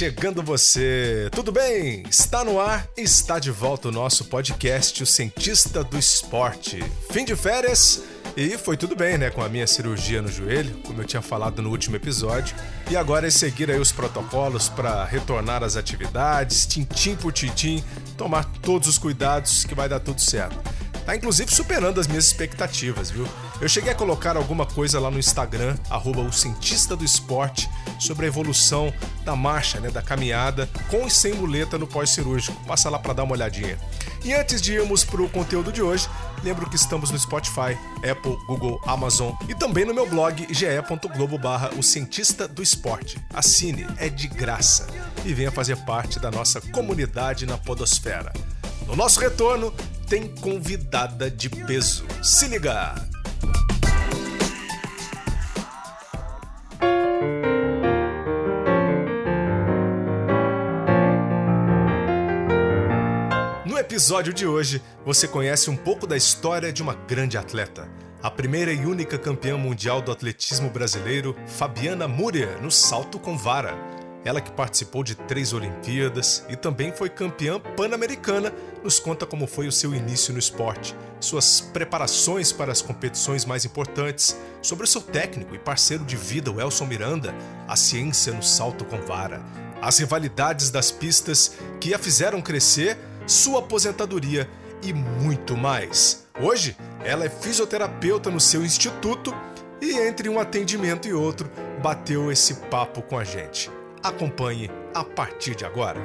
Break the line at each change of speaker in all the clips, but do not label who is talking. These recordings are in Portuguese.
Chegando você. Tudo bem? Está no ar, está de volta o nosso podcast O Cientista do Esporte. Fim de férias e foi tudo bem, né, com a minha cirurgia no joelho, como eu tinha falado no último episódio. E agora é seguir aí os protocolos para retornar às atividades, tintim por tintim, tomar todos os cuidados que vai dar tudo certo. Tá inclusive superando as minhas expectativas, viu? Eu cheguei a colocar alguma coisa lá no Instagram, arroba o cientista do esporte, sobre a evolução da marcha, né, da caminhada, com e sem muleta no pós-cirúrgico. Passa lá para dar uma olhadinha. E antes de irmos para o conteúdo de hoje, lembro que estamos no Spotify, Apple, Google, Amazon e também no meu blog ge.globo barra o cientista do esporte. Assine, é de graça e venha fazer parte da nossa comunidade na podosfera. No nosso retorno, tem convidada de peso. Se liga! No episódio de hoje, você conhece um pouco da história de uma grande atleta. A primeira e única campeã mundial do atletismo brasileiro, Fabiana Múria, no salto com vara. Ela que participou de três Olimpíadas e também foi campeã pan-americana, nos conta como foi o seu início no esporte, suas preparações para as competições mais importantes, sobre o seu técnico e parceiro de vida, o Elson Miranda, a ciência no salto com vara, as rivalidades das pistas que a fizeram crescer, sua aposentadoria e muito mais. Hoje, ela é fisioterapeuta no seu instituto e entre um atendimento e outro, bateu esse papo com a gente. Acompanhe a partir de agora.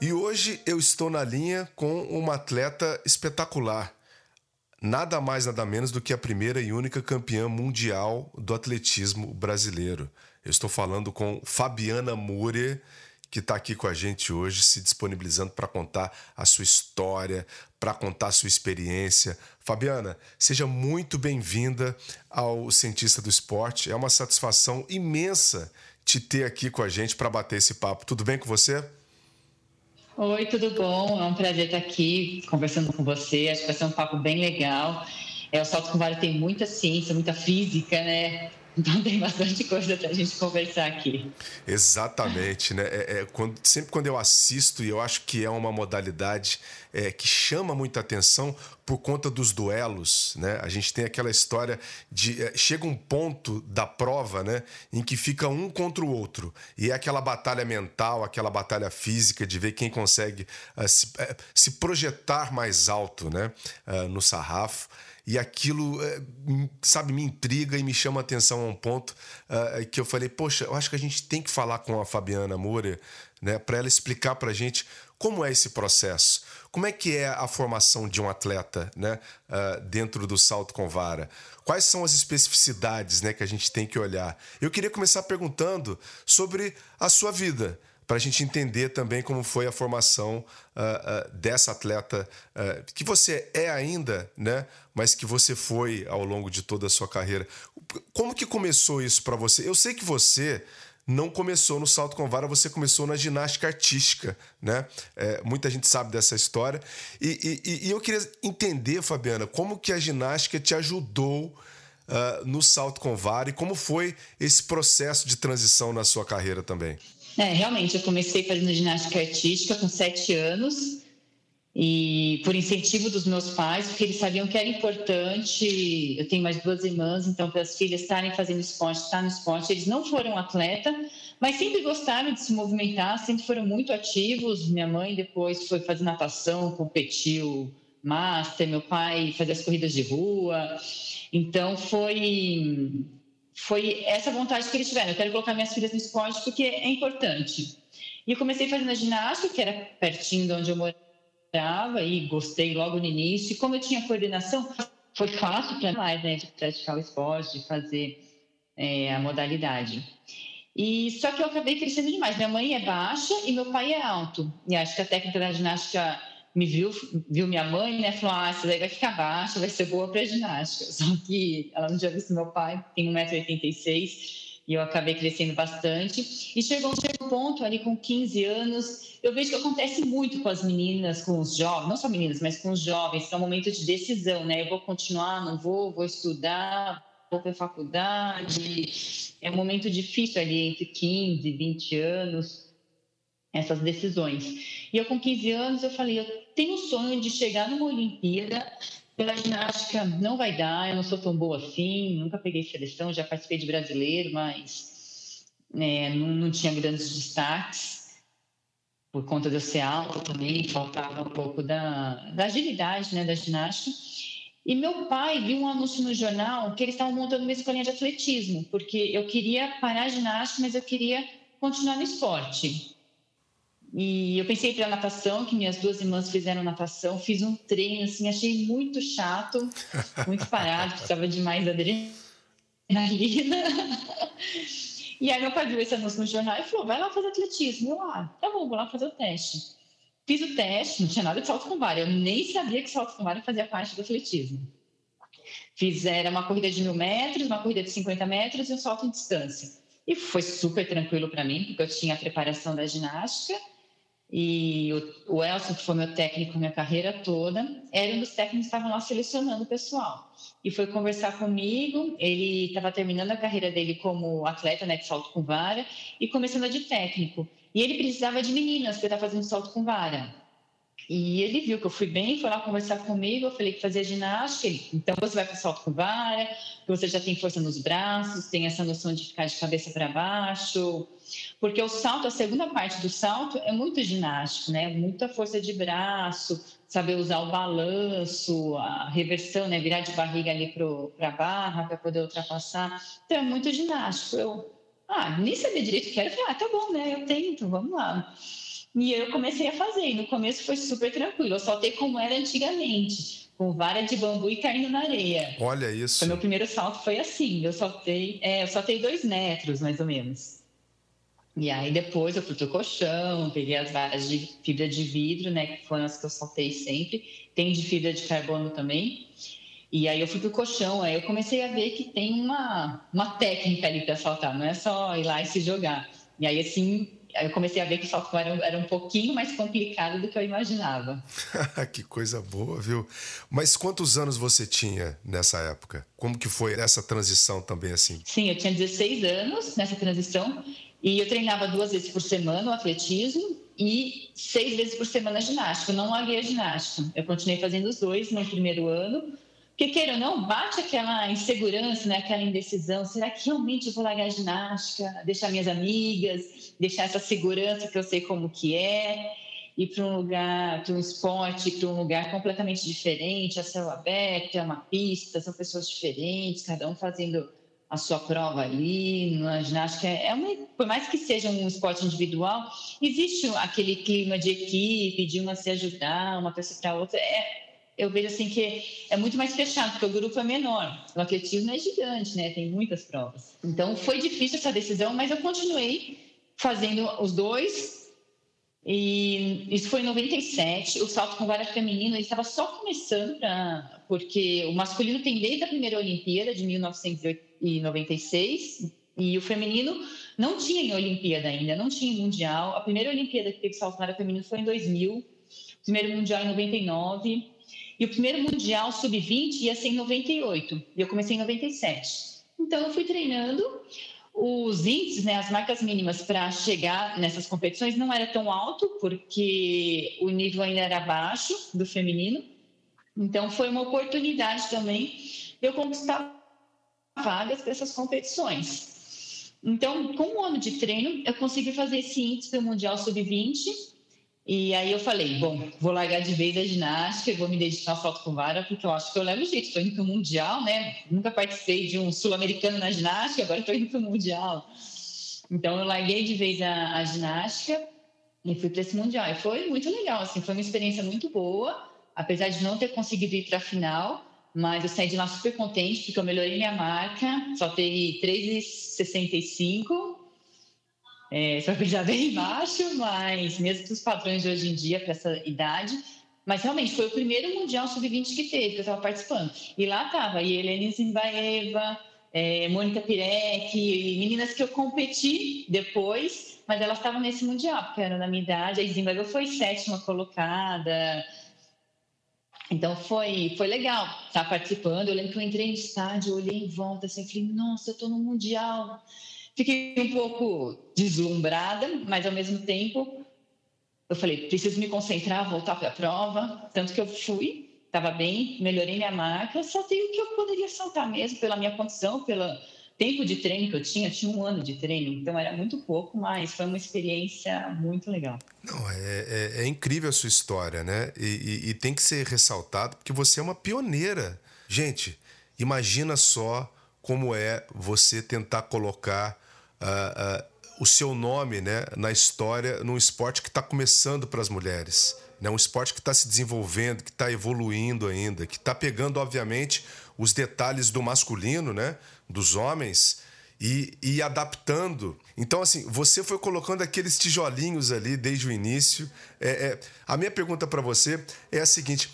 E hoje eu estou na linha com uma atleta espetacular. Nada mais, nada menos do que a primeira e única campeã mundial do atletismo brasileiro. Eu estou falando com Fabiana Mure, que está aqui com a gente hoje, se disponibilizando para contar a sua história, para contar a sua experiência. Fabiana, seja muito bem-vinda ao Cientista do Esporte. É uma satisfação imensa te ter aqui com a gente para bater esse papo. Tudo bem com você?
Oi, tudo bom? É um prazer estar aqui conversando com você. Acho que vai ser um papo bem legal. É, o salto com vara tem muita ciência, muita física, né? Então tem bastante coisa para a gente conversar aqui.
Exatamente, né? É, é, quando, sempre quando eu assisto, e eu acho que é uma modalidade é, que chama muita atenção por conta dos duelos, né? A gente tem aquela história de é, chega um ponto da prova, né, em que fica um contra o outro e é aquela batalha mental, aquela batalha física de ver quem consegue uh, se, uh, se, projetar mais alto, né, no sarrafo e aquilo, eh, sabe, me intriga e me chama a atenção a um ponto uh, que eu falei, poxa, eu acho que a gente tem que falar com a Fabiana Moura, né, para ela explicar para a gente como é esse processo, como é que é a formação de um atleta, né, uh, dentro do salto com vara, quais são as especificidades, né, que a gente tem que olhar. Eu queria começar perguntando sobre a sua vida para a gente entender também como foi a formação uh, uh, dessa atleta uh, que você é ainda, né? Mas que você foi ao longo de toda a sua carreira. Como que começou isso para você? Eu sei que você não começou no salto com vara, você começou na ginástica artística, né? É, muita gente sabe dessa história. E, e, e, eu queria entender, Fabiana, como que a ginástica te ajudou no salto com vara e como foi esse processo de transição na sua carreira também.
É, realmente, eu comecei fazendo ginástica artística com sete anos e por incentivo dos meus pais, porque eles sabiam que era importante. Eu tenho mais duas irmãs, então para as filhas estarem fazendo esporte, estar no esporte, eles não foram atleta, mas sempre gostaram de se movimentar, sempre foram muito ativos. Minha mãe depois foi fazer natação, competiu master, meu pai fazia as corridas de rua. Então foi foi essa vontade que eles tiveram. Eu quero colocar minhas filhas no esporte porque é importante. E eu comecei fazendo a ginástica, que era pertinho de onde eu morava, e gostei logo no início. E como eu tinha coordenação, foi fácil para mais, né, de praticar o esporte, de fazer é, a modalidade. E só que eu acabei crescendo demais. Minha mãe é baixa e meu pai é alto. E acho que a técnica da ginástica me viu, viu minha mãe, né? Falou: ah, essa daí vai ficar baixa, vai ser boa para ginástica. Só que ela não tinha visto meu pai, tem 1,86m, e eu acabei crescendo bastante. E chegou um certo ponto, ali com 15 anos, eu vejo que acontece muito com as meninas, com os jovens, não só meninas, mas com os jovens, que é um momento de decisão, né? Eu vou continuar, não vou, vou estudar, vou para faculdade. É um momento difícil ali entre 15 e 20 anos, essas decisões. E eu, com 15 anos, eu falei, eu tenho o sonho de chegar numa Olimpíada pela ginástica não vai dar, eu não sou tão boa assim, nunca peguei seleção, já participei de brasileiro, mas é, não, não, tinha grandes destaques. Por conta de eu ser alta também, faltava um pouco da, da agilidade né, da ginástica. E meu pai viu um anúncio no jornal que eles estavam montando uma escolinha de atletismo, porque eu queria parar a ginástica, mas eu queria continuar no esporte. E eu pensei para natação, que minhas duas irmãs fizeram natação, fiz um treino, assim, achei muito chato, muito parado, precisava de mais adrenalina. E aí meu pai viu esse anúncio no jornal e falou, vai lá fazer atletismo. Eu, ah, tá bom, vou lá fazer o teste. Fiz o teste, não tinha nada de salto com vara, eu nem sabia que salto com vara fazia parte do atletismo. Fiz, era uma corrida de mil metros, uma corrida de 50 metros e um salto em distância. E foi super tranquilo para mim, porque eu tinha a preparação da ginástica e o, o que foi meu técnico minha carreira toda, era um dos técnicos que estavam lá selecionando o pessoal. E foi conversar comigo. Ele estava terminando a carreira dele como atleta, né, de salto com vara, e começando de técnico. E ele precisava de meninas para estar fazendo salto com vara. E ele viu que eu fui bem, foi lá conversar comigo. Eu falei que fazia ginástica. Ele, então você vai para salto com vara, que você já tem força nos braços, tem essa noção de ficar de cabeça para baixo. Porque o salto, a segunda parte do salto é muito ginástico, né? Muita força de braço, saber usar o balanço, a reversão, né? Virar de barriga ali para a barra para poder ultrapassar. Então é muito ginástico. Eu, ah, nem sabia direito o que era. Eu falei, ah, tá bom, né? Eu tento, vamos lá. E eu comecei a fazer. E no começo foi super tranquilo. Eu saltei como era antigamente, com vara de bambu e caindo na areia.
Olha isso.
Foi meu primeiro salto foi assim. Eu saltei, é, eu saltei dois metros, mais ou menos. E aí depois eu fui pro colchão, peguei as varas de fibra de vidro, né, que foram as que eu saltei sempre. Tem de fibra de carbono também. E aí eu fui pro colchão, aí eu comecei a ver que tem uma, uma técnica ali para saltar, não é só ir lá e se jogar. E aí assim, eu comecei a ver que o salto era, era um pouquinho mais complicado do que eu imaginava.
que coisa boa, viu? Mas quantos anos você tinha nessa época? Como que foi essa transição também assim?
Sim, eu tinha 16 anos nessa transição e eu treinava duas vezes por semana o atletismo e seis vezes por semana a ginástica. Eu não larguei a ginástica. Eu continuei fazendo os dois no primeiro ano, porque, queira ou não, bate aquela insegurança, né? aquela indecisão. Será que realmente eu vou largar a ginástica, deixar minhas amigas, deixar essa segurança que eu sei como que é, ir para um lugar, para um esporte, para um lugar completamente diferente, a céu aberto, é uma pista, são pessoas diferentes, cada um fazendo a sua prova ali, na ginástica, é uma, por mais que seja um esporte individual, existe aquele clima de equipe, de uma se ajudar, uma pessoa para outra. É, eu vejo assim que é muito mais fechado, porque o grupo é menor. O atletismo é gigante, né? Tem muitas provas. Então foi difícil essa decisão, mas eu continuei fazendo os dois. E isso foi em 97. O salto com vara feminino estava só começando, pra, porque o masculino tem desde a primeira Olimpíada de 1996 e o feminino não tinha em Olimpíada ainda, não tinha em Mundial. A primeira Olimpíada que teve salto com vara feminino foi em 2000, o primeiro Mundial em 99 e o primeiro Mundial Sub-20 ia ser em 98, e eu comecei em 97. Então, eu fui treinando. Os índices, né, as marcas mínimas para chegar nessas competições não era tão alto, porque o nível ainda era baixo do feminino. Então, foi uma oportunidade também de eu conquistar vagas para essas competições. Então, com um ano de treino, eu consegui fazer esse índice do Mundial Sub-20 e aí eu falei, bom, vou largar de vez a ginástica e vou me dedicar ao salto com vara, porque eu acho que eu levo jeito. Estou indo para o Mundial, né? Nunca participei de um sul-americano na ginástica, agora estou indo para o Mundial. Então eu larguei de vez a, a ginástica e fui para esse Mundial. E foi muito legal, assim, foi uma experiência muito boa, apesar de não ter conseguido ir para a final, mas eu saí de lá super contente, porque eu melhorei minha marca, faltei 3,65. É, só que já bem baixo, mas mesmo dos padrões de hoje em dia para essa idade. Mas realmente foi o primeiro Mundial Sub-20 que teve, que eu estava participando. E lá estava Helene Zimbaeva, é, Mônica Pirek, meninas que eu competi depois, mas elas estavam nesse Mundial, porque eram da minha idade. A Zimbaeva foi sétima colocada, então foi, foi legal estar participando. Eu lembro que eu entrei no estádio, olhei em volta assim, falei, nossa, eu estou no Mundial. Fiquei um pouco deslumbrada, mas ao mesmo tempo eu falei, preciso me concentrar, voltar para a prova. Tanto que eu fui, estava bem, melhorei minha marca, tenho o que eu poderia saltar mesmo, pela minha condição, pelo tempo de treino que eu tinha, eu tinha um ano de treino, então era muito pouco, mas foi uma experiência muito legal.
Não, é, é, é incrível a sua história, né? E, e, e, tem que ser ressaltado porque você é uma pioneira. Gente, imagina só como é você tentar colocar uh, uh, o seu nome né, na história num esporte que está começando para as mulheres. Né? Um esporte que está se desenvolvendo, que está evoluindo ainda, que está pegando, obviamente, os detalhes do masculino, né? dos homens, e, e adaptando. Então, assim, você foi colocando aqueles tijolinhos ali desde o início. É, é a minha pergunta para você é a seguinte: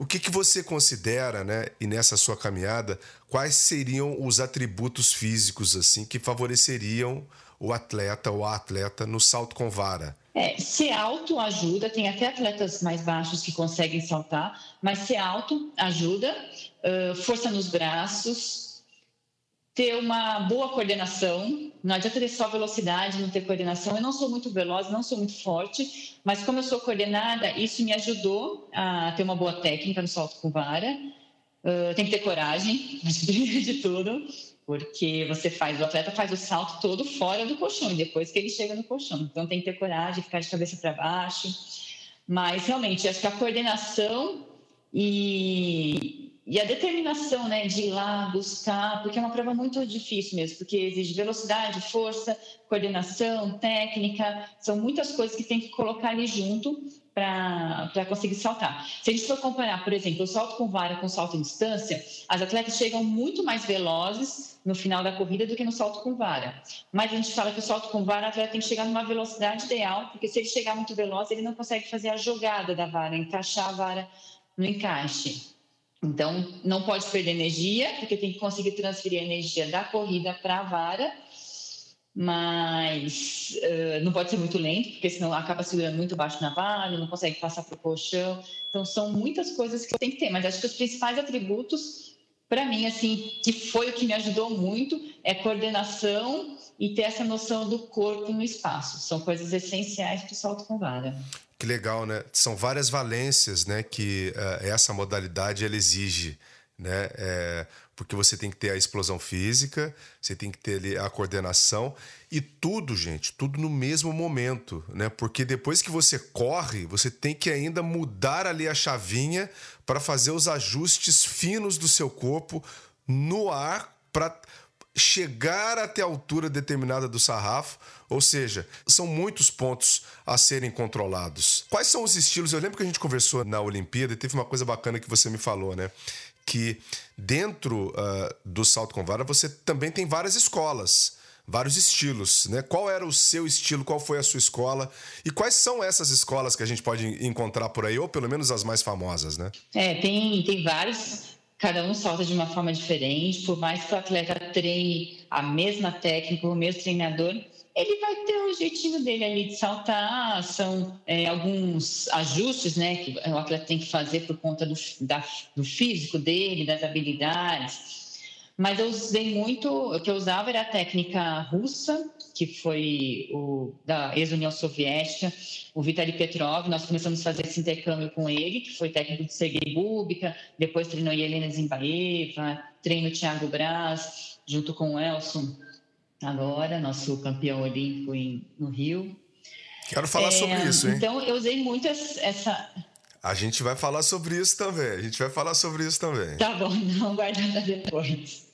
o que, que você considera, né, e nessa sua caminhada, quais seriam os atributos físicos assim que favoreceriam o atleta ou a atleta no salto com vara?
É, ser alto ajuda, tem até atletas mais baixos que conseguem saltar, mas ser alto ajuda, uh, força nos braços, ter uma boa coordenação. Não adianta ter só velocidade, não ter coordenação. Eu não sou muito veloz, não sou muito forte, mas como eu sou coordenada, isso me ajudou a ter uma boa técnica no salto com vara. Uh, tem que ter coragem, de tudo, porque você faz, o atleta faz o salto todo fora do colchão, e depois que ele chega no colchão. Então tem que ter coragem, ficar de cabeça para baixo. Mas realmente, acho que a coordenação e, e a determinação né, de ir lá buscar, porque é uma prova muito difícil mesmo, porque exige velocidade, força, coordenação, técnica, são muitas coisas que tem que colocar ali junto para conseguir saltar. Se a gente for comparar, por exemplo, o salto com vara com salto em distância, as atletas chegam muito mais velozes no final da corrida do que no salto com vara. Mas a gente fala que o salto com vara, a atleta tem que chegar numa velocidade ideal, porque se ele chegar muito veloz, ele não consegue fazer a jogada da vara, encaixar a vara no encaixe. Então, não pode perder energia, porque tem que conseguir transferir a energia da corrida para a vara, mas uh, não pode ser muito lento, porque senão acaba segurando muito baixo na vara, não consegue passar para o colchão. Então, são muitas coisas que tem que ter, mas acho que os principais atributos, para mim, assim, que foi o que me ajudou muito, é coordenação e ter essa noção do corpo no espaço. São coisas essenciais para o salto com vara.
Que legal, né? São várias valências, né, que uh, essa modalidade ela exige, né? É, porque você tem que ter a explosão física, você tem que ter ali a coordenação e tudo, gente, tudo no mesmo momento, né? Porque depois que você corre, você tem que ainda mudar ali a chavinha para fazer os ajustes finos do seu corpo no ar para chegar até a altura determinada do sarrafo, ou seja, são muitos pontos a serem controlados. Quais são os estilos? Eu lembro que a gente conversou na Olimpíada e teve uma coisa bacana que você me falou, né? Que dentro uh, do salto com vara você também tem várias escolas vários estilos, né? Qual era o seu estilo? Qual foi a sua escola? E quais são essas escolas que a gente pode encontrar por aí, ou pelo menos as mais famosas, né?
É, tem, tem vários cada um salta de uma forma diferente, por mais que o atleta treine a mesma técnica, o mesmo treinador, ele vai ter o jeitinho dele ali de saltar, são é, alguns ajustes né, que o atleta tem que fazer por conta do, da, do físico dele, das habilidades. Mas eu usei muito, o que eu usava era a técnica russa, que foi o da ex-União Soviética, o Vitaly Petrov. Nós começamos a fazer esse intercâmbio com ele, que foi técnico de Sergei Bubika, depois treinou Helena Zimbaeva, treino o Thiago Braz, junto com o Elson, agora, nosso campeão olímpico em, no Rio.
Quero falar é, sobre isso, hein?
Então, eu usei muito essa
a gente vai falar sobre isso também. A gente vai falar sobre isso também.
Tá bom, não guardando depois.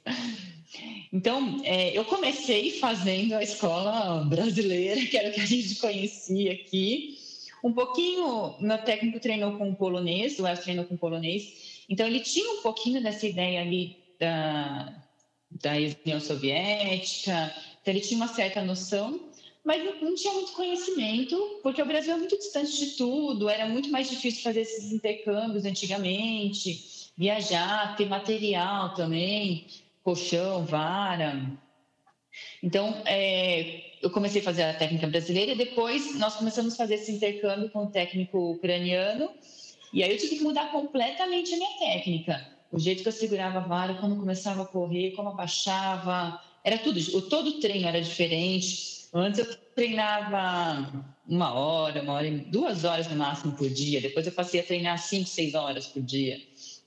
Então, é, eu comecei fazendo a escola brasileira, que era o que a gente conhecia aqui. Um pouquinho, meu técnico treinou com polonês, o Elcio treinou com polonês, Então, ele tinha um pouquinho dessa ideia ali da, da União Soviética, então ele tinha uma certa noção, mas não tinha muito conhecimento, porque o Brasil é muito distante de tudo, era muito mais difícil fazer esses intercâmbios antigamente, viajar, ter material também, colchão, vara. Então, é, eu comecei a fazer a técnica brasileira e depois nós começamos a fazer esse intercâmbio com o técnico ucraniano, e aí eu tive que mudar completamente a minha técnica. O jeito que eu segurava a vara, quando começava a correr, como abaixava, era tudo. O, todo o treino era diferente. Antes eu treinava uma hora, uma hora, duas horas no máximo por dia. Depois eu passei a treinar cinco, seis horas por dia.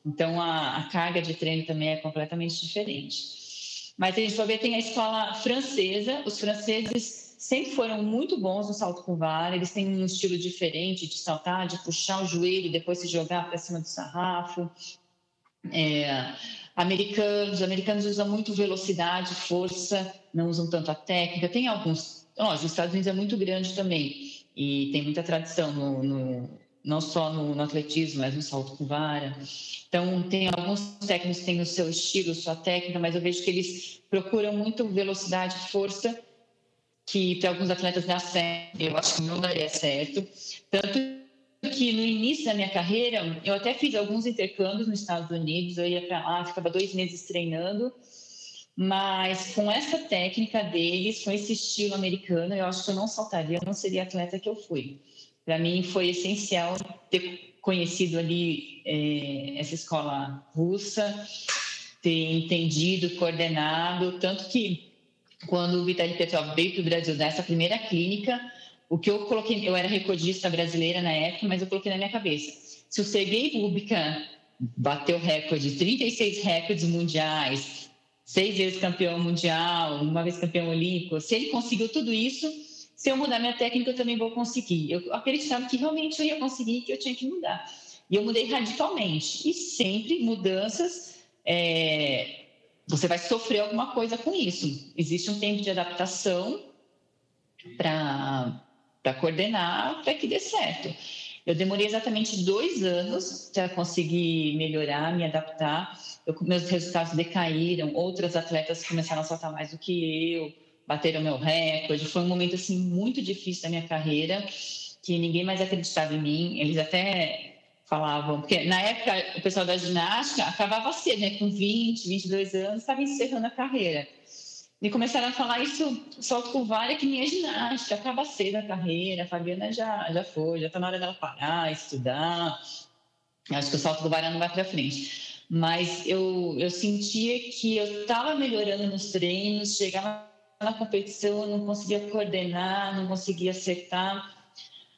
Então a, a carga de treino também é completamente diferente. Mas a gente for ver, tem a escola francesa. Os franceses sempre foram muito bons no salto com vara. Eles têm um estilo diferente de saltar, de puxar o joelho e depois se jogar para cima do sarrafo. É, americanos, americanos usam muito velocidade, força, não usam tanto a técnica. Tem alguns, os Estados Unidos é muito grande também e tem muita tradição no, no não só no, no, atletismo, mas no salto com vara. Então, tem alguns técnicos que têm o seu estilo, sua técnica, mas eu vejo que eles procuram muito velocidade, força, que para alguns atletas dá certo. Eu acho que não daria certo. Tanto que no início da minha carreira, eu até fiz alguns intercâmbios nos Estados Unidos, eu ia para lá, ficava dois meses treinando, mas com essa técnica deles, com esse estilo americano, eu acho que eu não saltaria, eu não seria atleta que eu fui. Para mim foi essencial ter conhecido ali é, essa escola russa, ter entendido, coordenado, tanto que quando o Vitaly Petrov veio para o Brasil nessa primeira clínica, o que eu coloquei, eu era recordista brasileira na época, mas eu coloquei na minha cabeça. Se o Sergei Bubka bateu recorde, 36 recordes mundiais, seis vezes campeão mundial, uma vez campeão olímpico, se ele conseguiu tudo isso, se eu mudar minha técnica, eu também vou conseguir. Eu acreditava que realmente eu ia conseguir, que eu tinha que mudar. E eu mudei radicalmente. E sempre mudanças, é, você vai sofrer alguma coisa com isso. Existe um tempo de adaptação para coordenar para que dê certo. Eu demorei exatamente dois anos para conseguir melhorar, me adaptar. Eu, meus resultados decaíram, outras atletas começaram a saltar mais do que eu, bateram meu recorde. Foi um momento assim muito difícil da minha carreira, que ninguém mais acreditava em mim. Eles até falavam, porque na época o pessoal da ginástica acabava cedo, né, com 20, 22 anos, estava encerrando a carreira. E começaram a falar isso, salto com vara que nem a ginástica, acaba cedo a carreira, a Fabiana já, já foi, já está na hora dela parar, estudar. Acho que o salto com vara não vai para frente. Mas eu, eu sentia que eu estava melhorando nos treinos, chegava na competição, não conseguia coordenar, não conseguia acertar.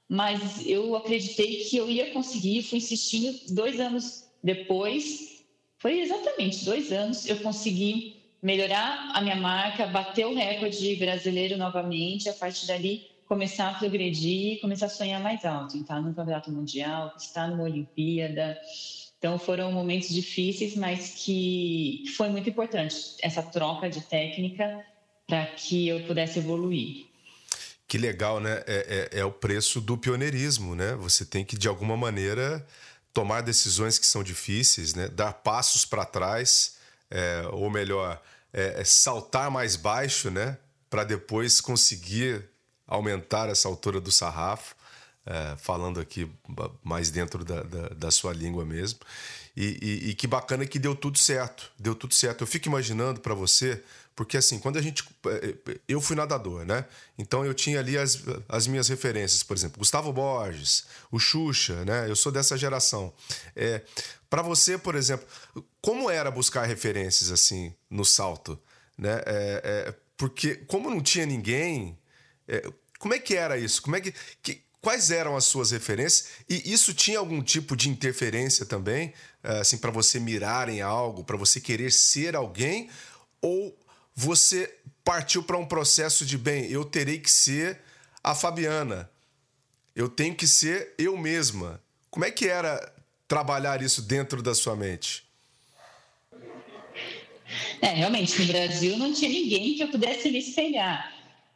Mas eu acreditei que eu ia conseguir, fui insistindo. Dois anos depois, foi exatamente dois anos, eu consegui melhorar a minha marca, bater o recorde brasileiro novamente, a partir dali começar a progredir, começar a sonhar mais alto, estar no campeonato mundial, estar numa Olimpíada. Então foram momentos difíceis, mas que foi muito importante essa troca de técnica para que eu pudesse evoluir.
Que legal, né? É, é, é, o preço do pioneirismo, né? Você tem que, de alguma maneira, tomar decisões que são difíceis, né? Dar passos para trás é, ou melhor, é, é saltar mais baixo, né? Para depois conseguir aumentar essa altura do sarrafo, é, falando aqui mais dentro da, da, da sua língua mesmo. E, e, e, que bacana que deu tudo certo, deu tudo certo. Eu fico imaginando para você porque assim, quando a gente. Eh, eh, eu fui nadador, né? Então eu tinha ali as, as minhas referências, por exemplo, Gustavo Borges, o Xuxa, né? Eu sou dessa geração. É, para você, por exemplo, como era buscar referências assim no salto? Né? É, é, porque, como não tinha ninguém, é, como é que era isso? Como é que, que, quais eram as suas referências? E isso tinha algum tipo de interferência também, é, assim, para você mirar em algo, para você querer ser alguém? Ou você partiu para um processo de bem, eu terei que ser a Fabiana. Eu tenho que ser eu mesma. Como é que era trabalhar isso dentro da sua mente?
É, realmente, no Brasil não tinha ninguém que eu pudesse me espelhar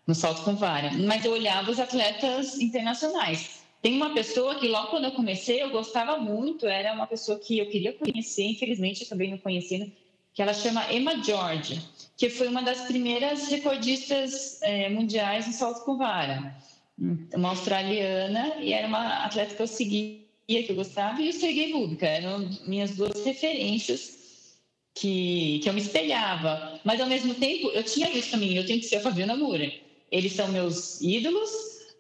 no salto com vara, mas eu olhava os atletas internacionais. Tem uma pessoa que logo quando eu comecei eu gostava muito, era uma pessoa que eu queria conhecer, infelizmente eu acabei não conhecendo, que ela chama Emma George, que foi uma das primeiras recordistas é, mundiais em salto com vara. Uma australiana e era uma atleta que eu seguia, que eu gostava, e o Sergei Bubka, eram minhas duas referências que, que eu me espelhava. Mas, ao mesmo tempo, eu tinha visto também, eu tenho que ser a Fabiana Moura. Eles são meus ídolos,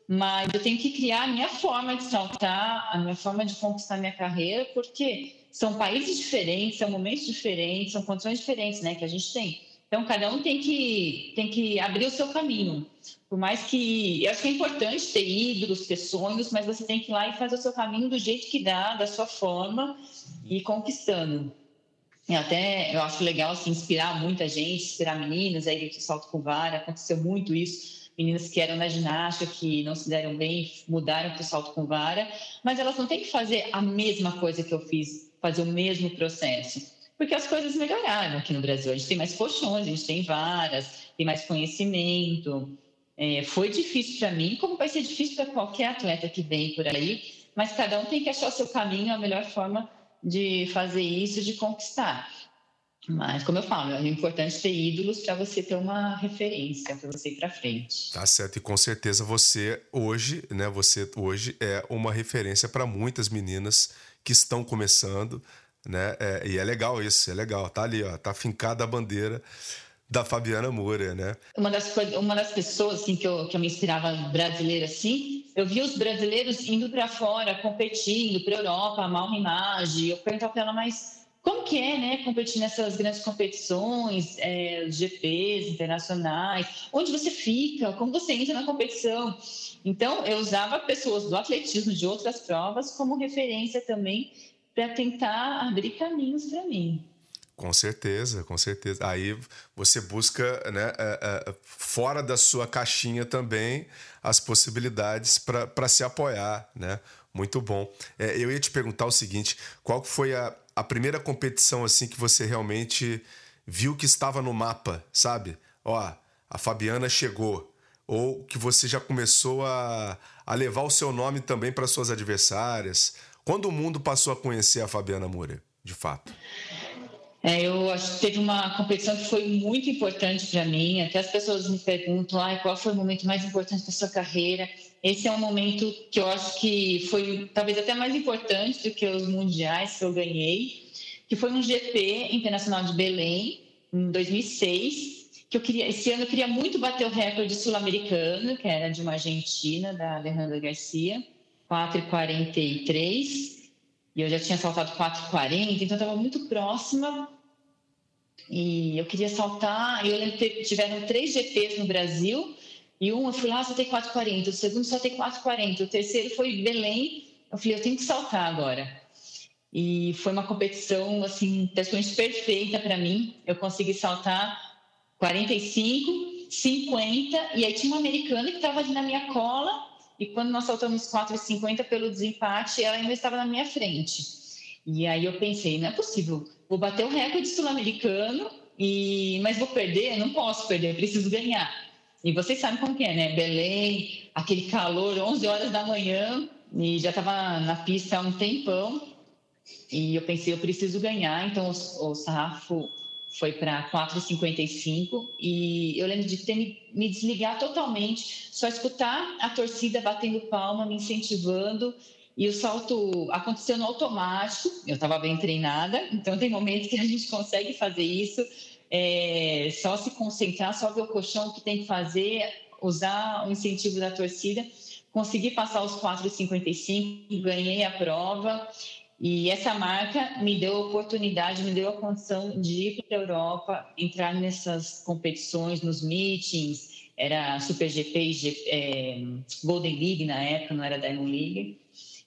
mas eu tenho que criar a minha forma de saltar, a minha forma de conquistar minha carreira, porque são países diferentes, são momentos diferentes, são condições diferentes, né, que a gente tem. Então, cada um tem que, tem que abrir o seu caminho. Por mais que. Eu acho que é importante ter ídolos, ter sonhos, mas você tem que ir lá e fazer o seu caminho do jeito que dá, da sua forma, e conquistando. E até eu acho legal assim, inspirar muita gente, inspirar meninas aí que salto com vara. Aconteceu muito isso meninas que eram na ginástica, que não se deram bem, mudaram para o salto com vara, mas elas não têm que fazer a mesma coisa que eu fiz, fazer o mesmo processo, porque as coisas melhoraram aqui no Brasil. A gente tem mais colchões, a gente tem varas, tem mais conhecimento. É, foi difícil para mim, como vai ser difícil para qualquer atleta que vem por aí, mas cada um tem que achar o seu caminho, a melhor forma de fazer isso, de conquistar. Mas, como eu falo, é importante ter ídolos para você ter uma referência, para você ir para frente.
Tá certo, e com certeza você hoje, né? Você hoje é uma referência para muitas meninas que estão começando, né? É, e é legal isso, é legal. Tá ali, ó, tá fincada a bandeira da Fabiana Moura, né?
Uma das, uma das pessoas assim, que, eu, que eu me inspirava brasileira assim, eu vi os brasileiros indo para fora, competindo para Europa, mal imagem. Eu perguntava para ela, mas como que é, né, competir nessas grandes competições, é, GPs internacionais, onde você fica, como você entra na competição. Então, eu usava pessoas do atletismo de outras provas como referência também para tentar abrir caminhos para mim.
Com certeza, com certeza. Aí você busca, né, é, é, fora da sua caixinha também, as possibilidades para se apoiar, né? Muito bom. É, eu ia te perguntar o seguinte: qual foi a, a primeira competição assim que você realmente viu que estava no mapa, sabe? Ó, a Fabiana chegou. Ou que você já começou a, a levar o seu nome também para suas adversárias. Quando o mundo passou a conhecer a Fabiana Moura, de fato?
É, eu acho que teve uma competição que foi muito importante para mim. Até as pessoas me perguntam ah, qual foi o momento mais importante da sua carreira. Esse é um momento que eu acho que foi talvez até mais importante do que os mundiais que eu ganhei, que foi um GP internacional de Belém, em 2006, que eu queria, esse ano eu queria muito bater o recorde sul-americano, que era de uma argentina, da Alejandra Garcia, 4,43, e eu já tinha saltado 4,40, então estava muito próxima, e eu queria saltar, eu lembro que tiveram três GPs no Brasil, e um, eu fui lá, saltei 4,40. O segundo, saltei 4,40. O terceiro foi Belém. Eu falei, eu tenho que saltar agora. E foi uma competição, assim, praticamente perfeita para mim. Eu consegui saltar 45, 50. E aí tinha uma americana que estava ali na minha cola. E quando nós saltamos 4,50 pelo desempate, ela ainda estava na minha frente. E aí eu pensei, não é possível. Vou bater o recorde sul-americano, e... mas vou perder? Não posso perder, preciso ganhar. E vocês sabem como que é, né? Belém, aquele calor, 11 horas da manhã, e já estava na pista há um tempão. E eu pensei, eu preciso ganhar, então o, o sarrafo foi para 4,55 e eu lembro de ter me, me desligar totalmente, só escutar a torcida batendo palma, me incentivando e o salto aconteceu no automático. Eu estava bem treinada, então tem momentos que a gente consegue fazer isso é, só se concentrar, só ver o colchão que tem que fazer, usar o incentivo da torcida, consegui passar os 4,55, ganhei a prova e essa marca me deu a oportunidade, me deu a condição de ir para a Europa, entrar nessas competições, nos meetings, era Super GP, é, Golden League na época, não era Diamond League.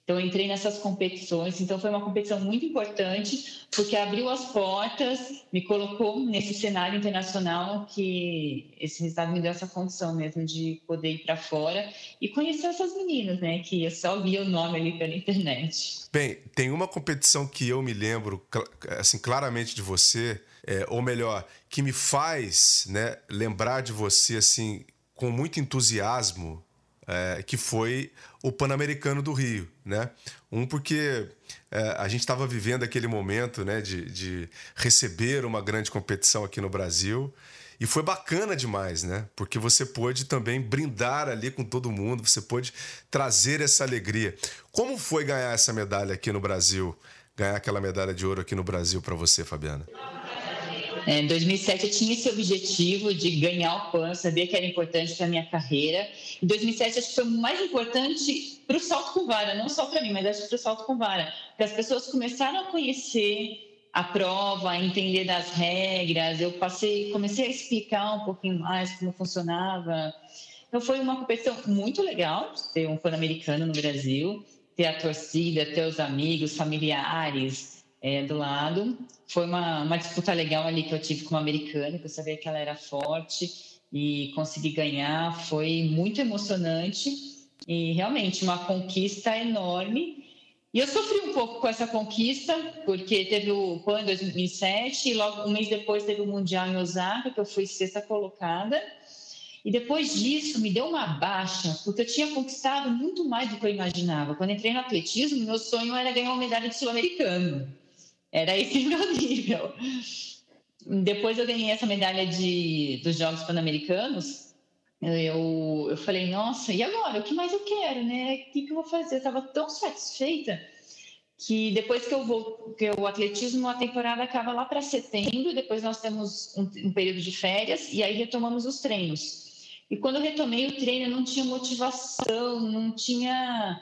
Então, entrei nessas competições. Então, foi uma competição muito importante, porque abriu as portas, me colocou nesse cenário internacional que esse resultado me deu essa condição mesmo de poder ir para fora e conhecer essas meninas, né? Que eu só via o nome ali pela internet.
Bem, tem uma competição que eu me lembro, assim, claramente de você, é, ou melhor, que me faz né, lembrar de você, assim, com muito entusiasmo, é, que foi o Pan-Americano do Rio, né? Um porque é, a gente estava vivendo aquele momento, né, de, de receber uma grande competição aqui no Brasil. E foi bacana demais, né? Porque você pôde também brindar ali com todo mundo, você pôde trazer essa alegria. Como foi ganhar essa medalha aqui no Brasil? Ganhar aquela medalha de ouro aqui no Brasil para você, Fabiana?
É, em 2007 eu tinha esse objetivo de ganhar o PAN, sabia que era importante para minha carreira. Em 2007 acho que foi mais importante para o salto com vara, não só para mim, mas acho que para o salto com vara, porque as pessoas começaram a conhecer a prova, a entender das regras. Eu passei, comecei a explicar um pouquinho mais como funcionava. Então foi uma competição muito legal ter um pan-americano no Brasil, ter a torcida, ter os amigos, familiares é, do lado. Foi uma, uma disputa legal ali que eu tive com uma americana, que eu sabia que ela era forte e consegui ganhar. Foi muito emocionante e realmente uma conquista enorme e eu sofri um pouco com essa conquista, porque teve o PAN em 2007 e logo um mês depois teve o Mundial em Osaka, que eu fui sexta colocada. E depois disso me deu uma baixa, porque eu tinha conquistado muito mais do que eu imaginava. Quando entrei no atletismo, meu sonho era ganhar uma medalha de sul-americano. Era esse meu nível. Depois eu ganhei essa medalha de, dos Jogos Pan-Americanos eu, eu falei, nossa, e agora? O que mais eu quero, né? O que, que eu vou fazer? Eu estava tão satisfeita que depois que eu vou, que o atletismo, a temporada acaba lá para setembro, depois nós temos um, um, período de férias e aí retomamos os treinos. E quando eu retomei o treino, eu não tinha motivação, não tinha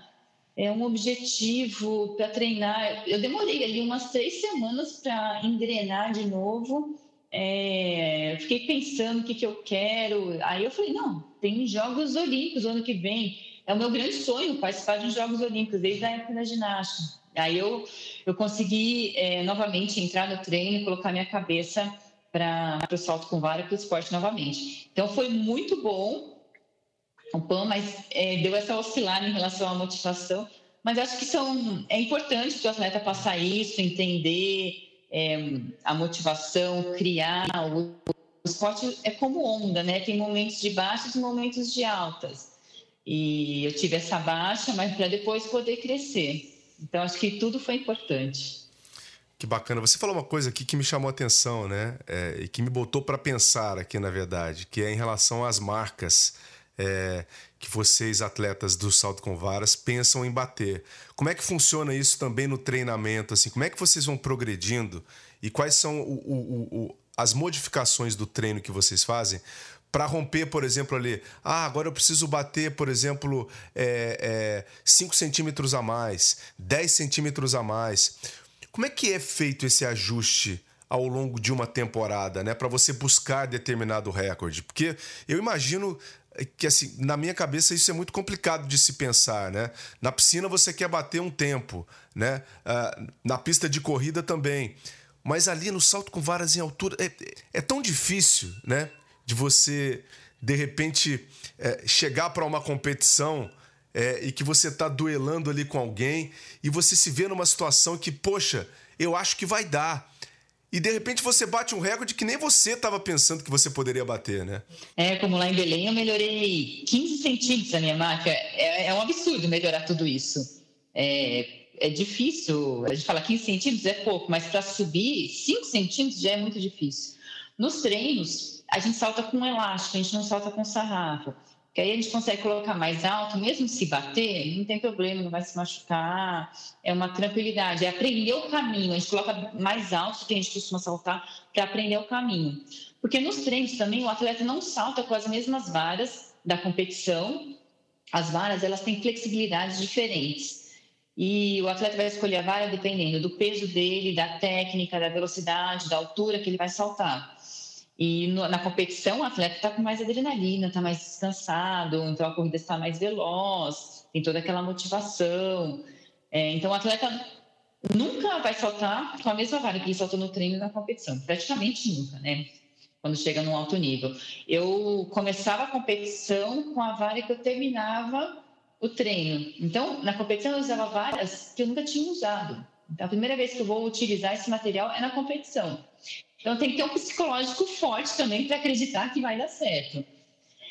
é, um objetivo para treinar. Eu demorei ali umas três semanas para engrenar de novo é, fiquei pensando o que, que eu quero. Aí eu falei, não, tem Jogos Olímpicos ano que vem. É o meu grande sonho participar de Jogos Olímpicos, desde a época da ginástica. Aí eu, eu consegui é, novamente entrar no treino e colocar minha cabeça para o salto com vara, para o esporte novamente. Então foi muito bom o PAN, mas é, deu essa oscilar em relação à motivação. Mas acho que são, é importante para o atleta passar isso, entender é, a motivação, criar. O, o esporte é como onda, né? Tem momentos de baixas e momentos de altas. E eu tive essa baixa, mas para depois poder crescer. Então, acho que tudo foi importante.
Que bacana. Você falou uma coisa aqui que me chamou a atenção, né? É, e que me botou para pensar aqui, na verdade, que é em relação às marcas é, que vocês, atletas do salto com varas, pensam em bater. Como é que funciona isso também no treinamento? Assim, como é que vocês vão progredindo e quais são o, o, o, as modificações do treino que vocês fazem para romper, por exemplo, ali, ah, agora eu preciso bater, por exemplo, 5 é, é, centímetros a mais, 10 centímetros a mais. Como é que é feito esse ajuste ao longo de uma temporada, né, para você buscar determinado recorde? Porque eu imagino que assim, na minha cabeça isso é muito complicado de se pensar, né? Na piscina você quer bater um tempo, né? Uh, na pista de corrida também. Mas ali no salto com varas em altura é, é tão difícil, né? De você, de repente, é, chegar para uma competição é, e que você está duelando ali com alguém e você se vê numa situação que, poxa, eu acho que vai dar e de repente você bate um recorde que nem você estava pensando que você poderia bater, né?
É, como lá em Belém eu melhorei 15 centímetros a minha marca. É, é um absurdo melhorar tudo isso. É, é difícil, a gente fala 15 centímetros é pouco, mas para subir 5 centímetros já é muito difícil. Nos treinos, a gente salta com elástico, a gente não salta com sarrafo que aí a gente consegue colocar mais alto, mesmo se bater, não tem problema, não vai se machucar, é uma tranquilidade, é aprender o caminho, a gente coloca mais alto, que a gente costuma saltar, para aprender o caminho. Porque nos treinos também o atleta não salta com as mesmas varas da competição, as varas elas têm flexibilidades diferentes. E o atleta vai escolher a vara dependendo do peso dele, da técnica, da velocidade, da altura que ele vai saltar. E no, na competição, o atleta está com mais adrenalina, está mais descansado, então a corrida está mais veloz, tem toda aquela motivação. É, então, o atleta nunca vai saltar com a mesma vara que saltou no treino e na competição, praticamente nunca, né? Quando chega num alto nível. Eu começava a competição com a vara que eu terminava o treino. Então, na competição, eu usava varas que eu nunca tinha usado. Então, a primeira vez que eu vou utilizar esse material é na competição. Então tem que ter um psicológico forte também para acreditar que vai dar certo.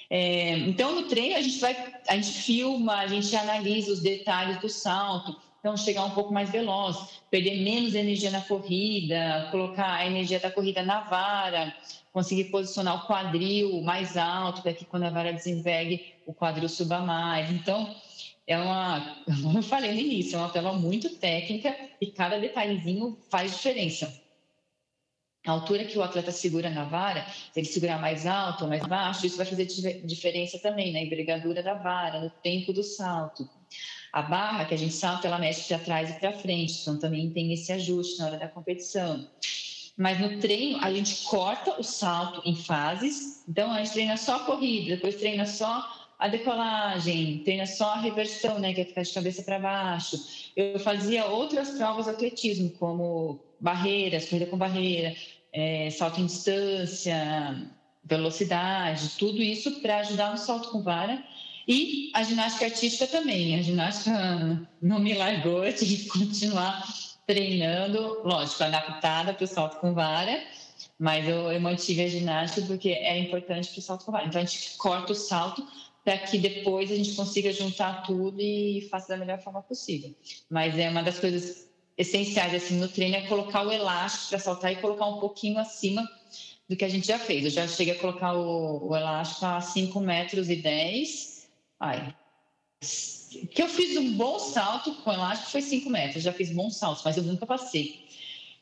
É, então, no treino, a gente vai, a gente filma, a gente analisa os detalhes do salto. Então, chegar um pouco mais veloz, perder menos energia na corrida, colocar a energia da corrida na vara, conseguir posicionar o quadril mais alto, para que quando a vara desenvergue, o quadril suba mais. Então, é uma, como eu falei no início, é uma prova muito técnica e cada detalhezinho faz diferença. A altura que o atleta segura na vara, se ele segurar mais alto ou mais baixo, isso vai fazer diferença também na envergadura da vara, no tempo do salto. A barra que a gente salta, ela mexe para trás e para frente, então também tem esse ajuste na hora da competição. Mas no treino, a gente corta o salto em fases, então a gente treina só a corrida, depois treina só a decolagem, treina só a reversão, né, que é ficar de cabeça para baixo. Eu fazia outras provas de atletismo, como barreiras, corrida com barreira, é, salto em distância, velocidade, tudo isso para ajudar no salto com vara. E a ginástica artística também. A ginástica não me largou, eu tive que continuar treinando, lógico, adaptada para o salto com vara, mas eu, eu mantive a ginástica porque é importante para o salto com vara. Então a gente corta o salto para que depois a gente consiga juntar tudo e faça da melhor forma possível. Mas é uma das coisas essenciais assim no treino é colocar o elástico para saltar e colocar um pouquinho acima do que a gente já fez. Eu já cheguei a colocar o, o elástico a 5 metros e 10. Ai, que eu fiz um bom salto com elástico foi 5 metros. Já fiz bons saltos, mas eu nunca passei.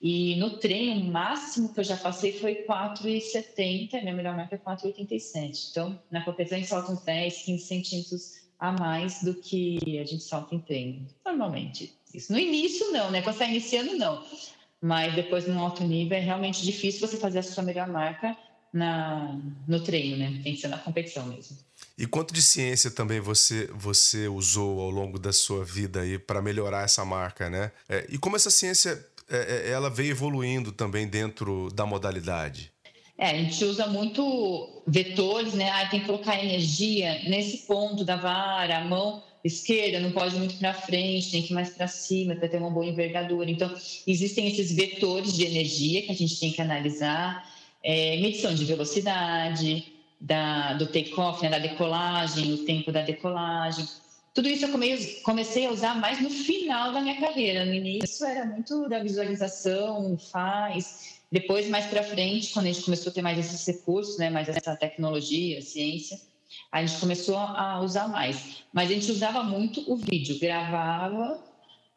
E no treino, o máximo que eu já passei foi 4,70. Minha melhor marca é 4,87. Então, na competição, a gente salta uns 10, 15 centímetros a mais do que a gente salta em treino, normalmente isso. No início, não, né? Quando você está iniciando, não. Mas depois, no alto nível, é realmente difícil você fazer a sua melhor marca na, no treino, né? Tem que ser na competição mesmo.
E quanto de ciência também você, você usou ao longo da sua vida aí para melhorar essa marca, né? É, e como essa ciência é, é, ela veio evoluindo também dentro da modalidade?
É, a gente usa muito vetores, né? Ah, tem que colocar energia nesse ponto da vara, a mão esquerda não pode ir muito para frente, tem que ir mais para cima para ter uma boa envergadura. Então, existem esses vetores de energia que a gente tem que analisar, é, medição de velocidade, da, do take-off, né, da decolagem, o tempo da decolagem. Tudo isso eu comecei a usar mais no final da minha carreira. No início era muito da visualização, faz. Depois, mais para frente, quando a gente começou a ter mais esses recursos, né, mais essa tecnologia, ciência, a gente começou a usar mais. Mas a gente usava muito o vídeo, gravava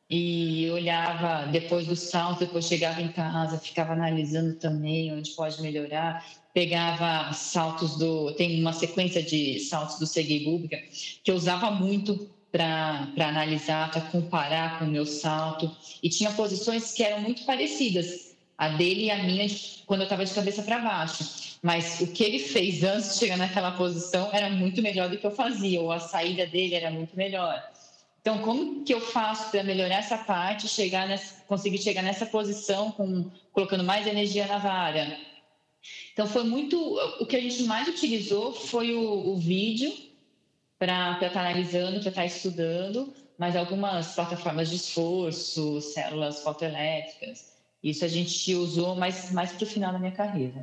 e olhava depois do salto, depois chegava em casa, ficava analisando também onde pode melhorar. Pegava saltos do. Tem uma sequência de saltos do Sergei Bubka que eu usava muito para analisar, para comparar com o meu salto. E tinha posições que eram muito parecidas, a dele e a minha, quando eu estava de cabeça para baixo mas o que ele fez antes de chegar naquela posição era muito melhor do que eu fazia, ou a saída dele era muito melhor. Então, como que eu faço para melhorar essa parte, chegar nessa, conseguir chegar nessa posição com colocando mais energia na vara? Então, foi muito o que a gente mais utilizou foi o, o vídeo para estar tá analisando, para estar tá estudando, mas algumas plataformas de esforço, células fotoelétricas. Isso a gente usou mais mais para o final da minha carreira.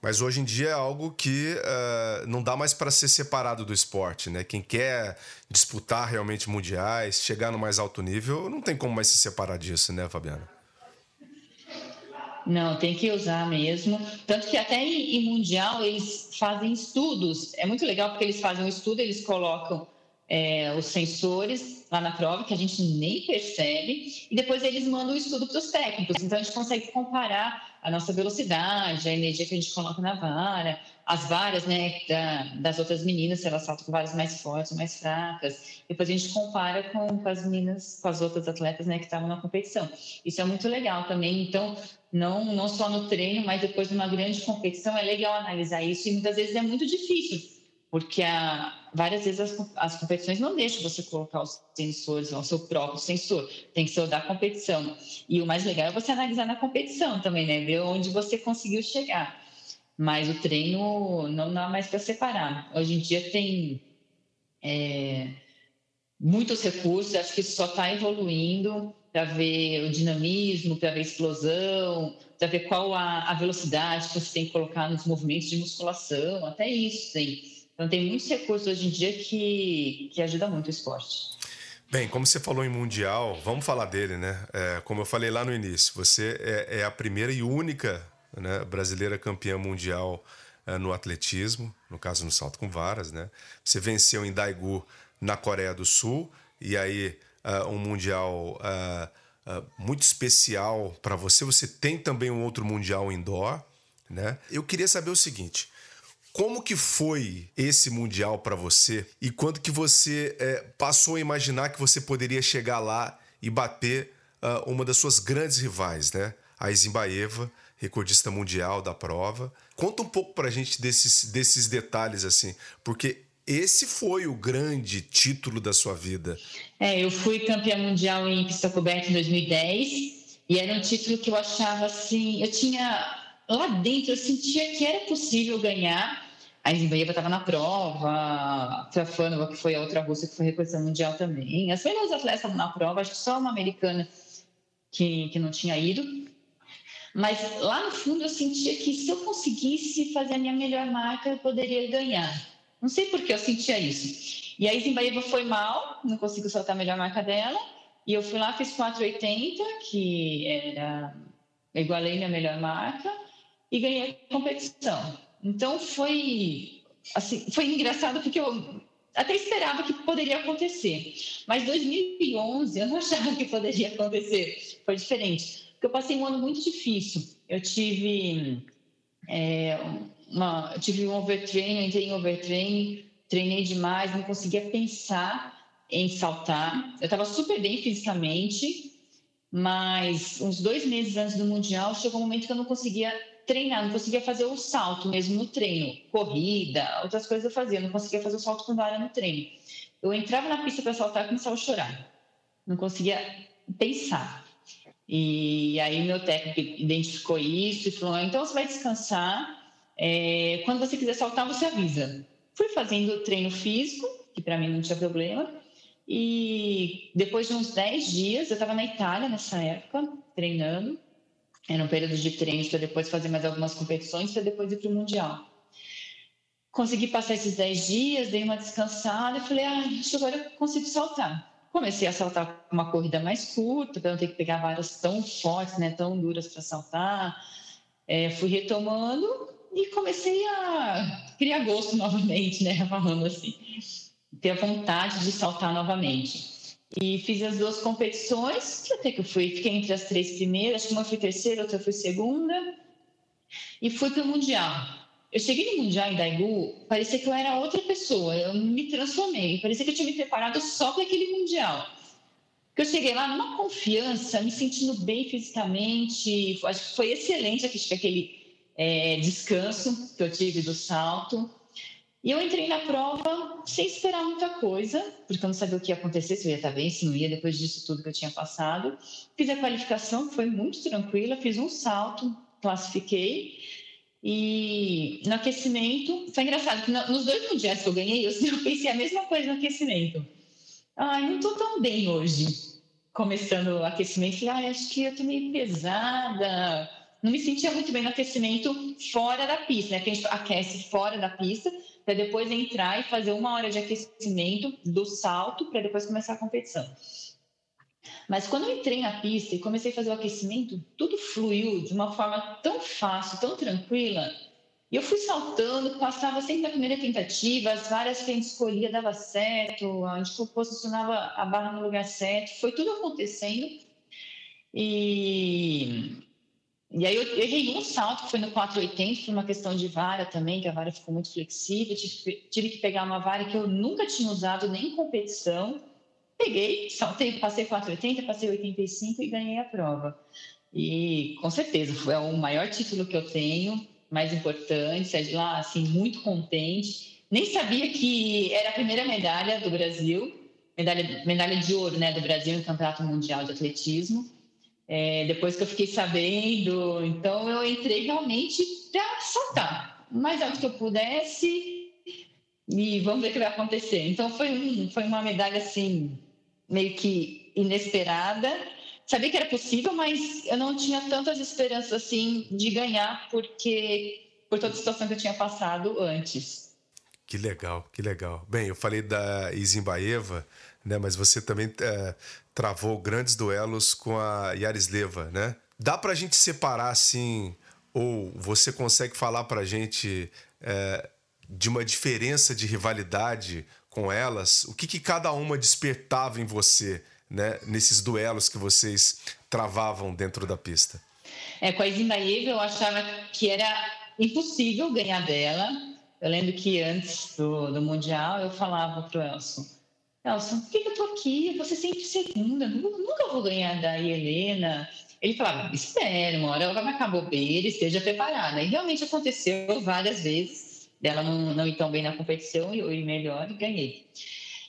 Mas hoje em dia é algo que uh, não dá mais para ser separado do esporte, né? Quem quer disputar realmente mundiais, chegar no mais alto nível, não tem como mais se separar disso, né, Fabiana?
Não, tem que usar mesmo. Tanto que até em, em mundial eles fazem estudos. É muito legal porque eles fazem um estudo, eles colocam é, os sensores lá na prova, que a gente nem percebe, e depois eles mandam o estudo para os técnicos. Então a gente consegue comparar a nossa velocidade, a energia que a gente coloca na vara, as varas né, da, das outras meninas, se elas saltam com varas mais fortes mais fracas. Depois a gente compara com, com as meninas, com as outras atletas né, que estavam na competição. Isso é muito legal também. Então, não, não só no treino, mas depois de uma grande competição, é legal analisar isso e muitas vezes é muito difícil porque a, várias vezes as, as, competições não deixam você colocar os sensores, o seu próprio sensor, tem que ser o da competição. E o mais legal é você analisar na competição também, né? Ver onde você conseguiu chegar. Mas o treino não dá mais para separar. Hoje em dia tem é, muitos recursos, acho que só está evoluindo para ver o dinamismo, para ver a explosão, para ver qual a, a velocidade que você tem que colocar nos movimentos de musculação, até isso tem Então, tem muitos recursos hoje em dia que, que ajudam muito o esporte.
Bem, como você falou em Mundial, vamos falar dele, né? É, como eu falei lá no início, você é, é a primeira e única né, brasileira campeã mundial é, no atletismo, no caso no salto com varas, né? Você venceu em Daegu, na Coreia do Sul, e aí uh, um Mundial uh, uh, muito especial para você. Você tem também um outro Mundial indoor, né? Eu queria saber o seguinte como que foi esse mundial para você e quando que você é, passou a imaginar que você poderia chegar lá e bater uh, uma das suas grandes rivais, né? A Zimbaeva, recordista mundial da prova. Conta um pouco para a gente desses, desses detalhes assim, porque esse foi o grande título da sua vida.
É, eu fui campeã mundial em pista coberta em 2010 e era um título que eu achava assim, eu tinha lá dentro eu sentia que era possível ganhar a Zimbabwe estava na prova, a Trafanova, que foi a outra russa que foi recordista mundial também. As melhores atletas estavam na prova, acho que só uma americana que, que não tinha ido. Mas lá no fundo eu sentia que se eu conseguisse fazer a minha melhor marca, eu poderia ganhar. Não sei por que eu sentia isso. E aí Zimbabwe foi mal, não conseguiu soltar a melhor marca dela. E eu fui lá, fiz 4,80, que era. igualei minha melhor marca, e ganhei a competição. Então foi assim, foi engraçado porque eu até esperava que poderia acontecer, mas 2011 eu não achava que poderia acontecer. Foi diferente, porque eu passei um ano muito difícil. Eu tive é, uma, eu tive um overtraining, entrei em overtraining, treinei demais, não conseguia pensar em saltar. Eu estava super bem fisicamente, mas uns dois meses antes do mundial chegou um momento que eu não conseguia treinar, não conseguia fazer o salto mesmo no treino, corrida, outras coisas eu fazia, não conseguia fazer o salto com vara no treino. Eu entrava na pista para saltar e começava a chorar, não conseguia pensar. E aí meu técnico identificou isso e falou: então você vai descansar. É, quando você quiser saltar, você avisa. Fui fazendo treino físico, que para mim não tinha problema. E depois de uns 10 dias, eu estava na Itália nessa época, treinando. Era um período de treinos para depois fazer mais algumas competições, para depois ir para o Mundial. Consegui passar esses 10 dias, dei uma descansada e falei, ah, acho que agora eu consigo saltar. Comecei a saltar uma corrida mais curta, para não ter que pegar varas tão fortes, né, tão duras para saltar. É, fui retomando e comecei a criar gosto novamente, né, falando assim, ter a vontade de saltar novamente. E fiz as duas competições, até que eu fui, fiquei entre as três primeiras, acho que uma foi terceira, outra foi segunda, e fui para o Mundial. Eu cheguei no Mundial em Daegu, parecia que eu era outra pessoa, eu me transformei, parecia que eu tinha me preparado só para aquele Mundial. Eu cheguei lá numa confiança, me sentindo bem fisicamente, acho que foi excelente aquele é, descanso que eu tive do salto. E eu entrei na prova sem esperar muita coisa, porque eu não sabia o que ia acontecer, se eu ia estar bem, se não ia, depois disso tudo que eu tinha passado. Fiz a qualificação, foi muito tranquila, fiz um salto, classifiquei. E no aquecimento, foi engraçado, que nos dois mundiais que eu ganhei, eu, pensei a mesma coisa no aquecimento. Ai, não estou tão bem hoje. Começando o aquecimento, falei, ah, acho que eu estou meio pesada. Não me sentia muito bem no aquecimento fora da pista, né? Porque a gente aquece fora da pista, para depois entrar e fazer uma hora de aquecimento do salto para depois começar a competição. Mas quando eu entrei na pista e comecei a fazer o aquecimento, tudo fluiu de uma forma tão fácil, tão tranquila. E eu fui saltando, passava sempre na primeira tentativa, as várias que a gente escolhia dava certo, a gente posicionava a barra no lugar certo, foi tudo acontecendo. E e aí eu errei um salto, que foi no 480, foi uma questão de vara também, que a vara ficou muito flexível. Tive, tive que pegar uma vara que eu nunca tinha usado nem em competição. Peguei, saltei, passei 480, passei 85 e ganhei a prova. E com certeza foi o maior título que eu tenho, mais importante, saí de lá assim muito contente. Nem sabia que era a primeira medalha do Brasil, medalha, medalha de ouro, né, do Brasil no Campeonato Mundial de Atletismo é, depois que eu fiquei sabendo. Então, eu entrei realmente para saltar o mais alto que eu pudesse e vamos ver o que vai acontecer. Então, foi, foi uma medalha assim, meio que inesperada. Sabia que era possível, mas eu não tinha tantas esperanças assim de ganhar, porque por toda a situação que eu tinha passado antes.
Que legal, que legal. Bem, eu falei da Izimbaeva, né? Mas você também é, travou grandes duelos com a Yarisleva, né? Dá para a gente separar assim, ou você consegue falar para a gente é, de uma diferença de rivalidade com elas? O que, que cada uma despertava em você, né? Nesses duelos que vocês travavam dentro da pista?
É, com a Izimbaeva eu achava que era impossível ganhar dela. Eu lembro que antes do, do Mundial eu falava pro Elson, Elson, por que, eu tô aqui? Ser sempre segunda, nunca vou ganhar da Helena. Ele falava, espere, uma hora ela vai marcar bobeira, esteja preparada. E realmente aconteceu várias vezes dela não, não ir tão bem na competição e eu ir melhor e ganhei.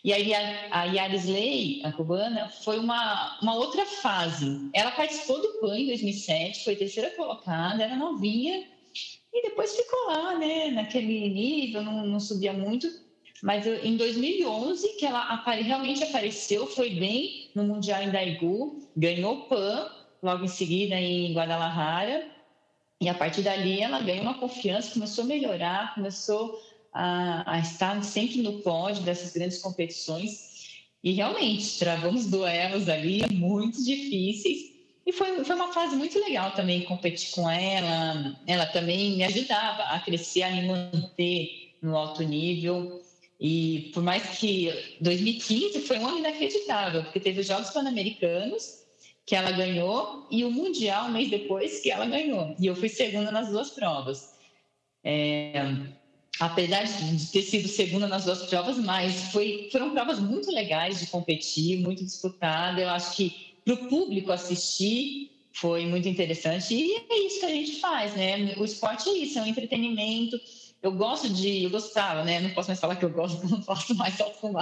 E aí a, a Yarisley, a cubana, foi uma, uma outra fase. Ela participou do PAN em 2007, foi terceira colocada, era novinha, e depois ficou lá, né, naquele nível, não, não subia muito. Mas eu, em 2011, que ela apare, realmente apareceu, foi bem no Mundial em Daegu, ganhou PAN, logo em seguida em Guadalajara, e a partir dali ela ganhou uma confiança, começou a melhorar, começou a, a estar sempre no pódio dessas grandes competições. E realmente, travamos duelos ali muito difíceis. E foi, foi uma fase muito legal também competir com ela. Ela também me ajudava a crescer, a me manter no alto nível. E por mais que 2015 foi um ano inacreditável, porque teve os Jogos Pan-Americanos, que ela ganhou, e o Mundial, um mês depois, que ela ganhou. E eu fui segunda nas duas provas. É, apesar de ter sido segunda nas duas provas, mas foi, foram provas muito legais de competir, muito disputada. Eu acho que para o público assistir foi muito interessante e é isso que a gente faz, né? O esporte é isso, é um entretenimento. Eu gosto de, eu gostava, né? Não posso mais falar que eu gosto, não faço mais com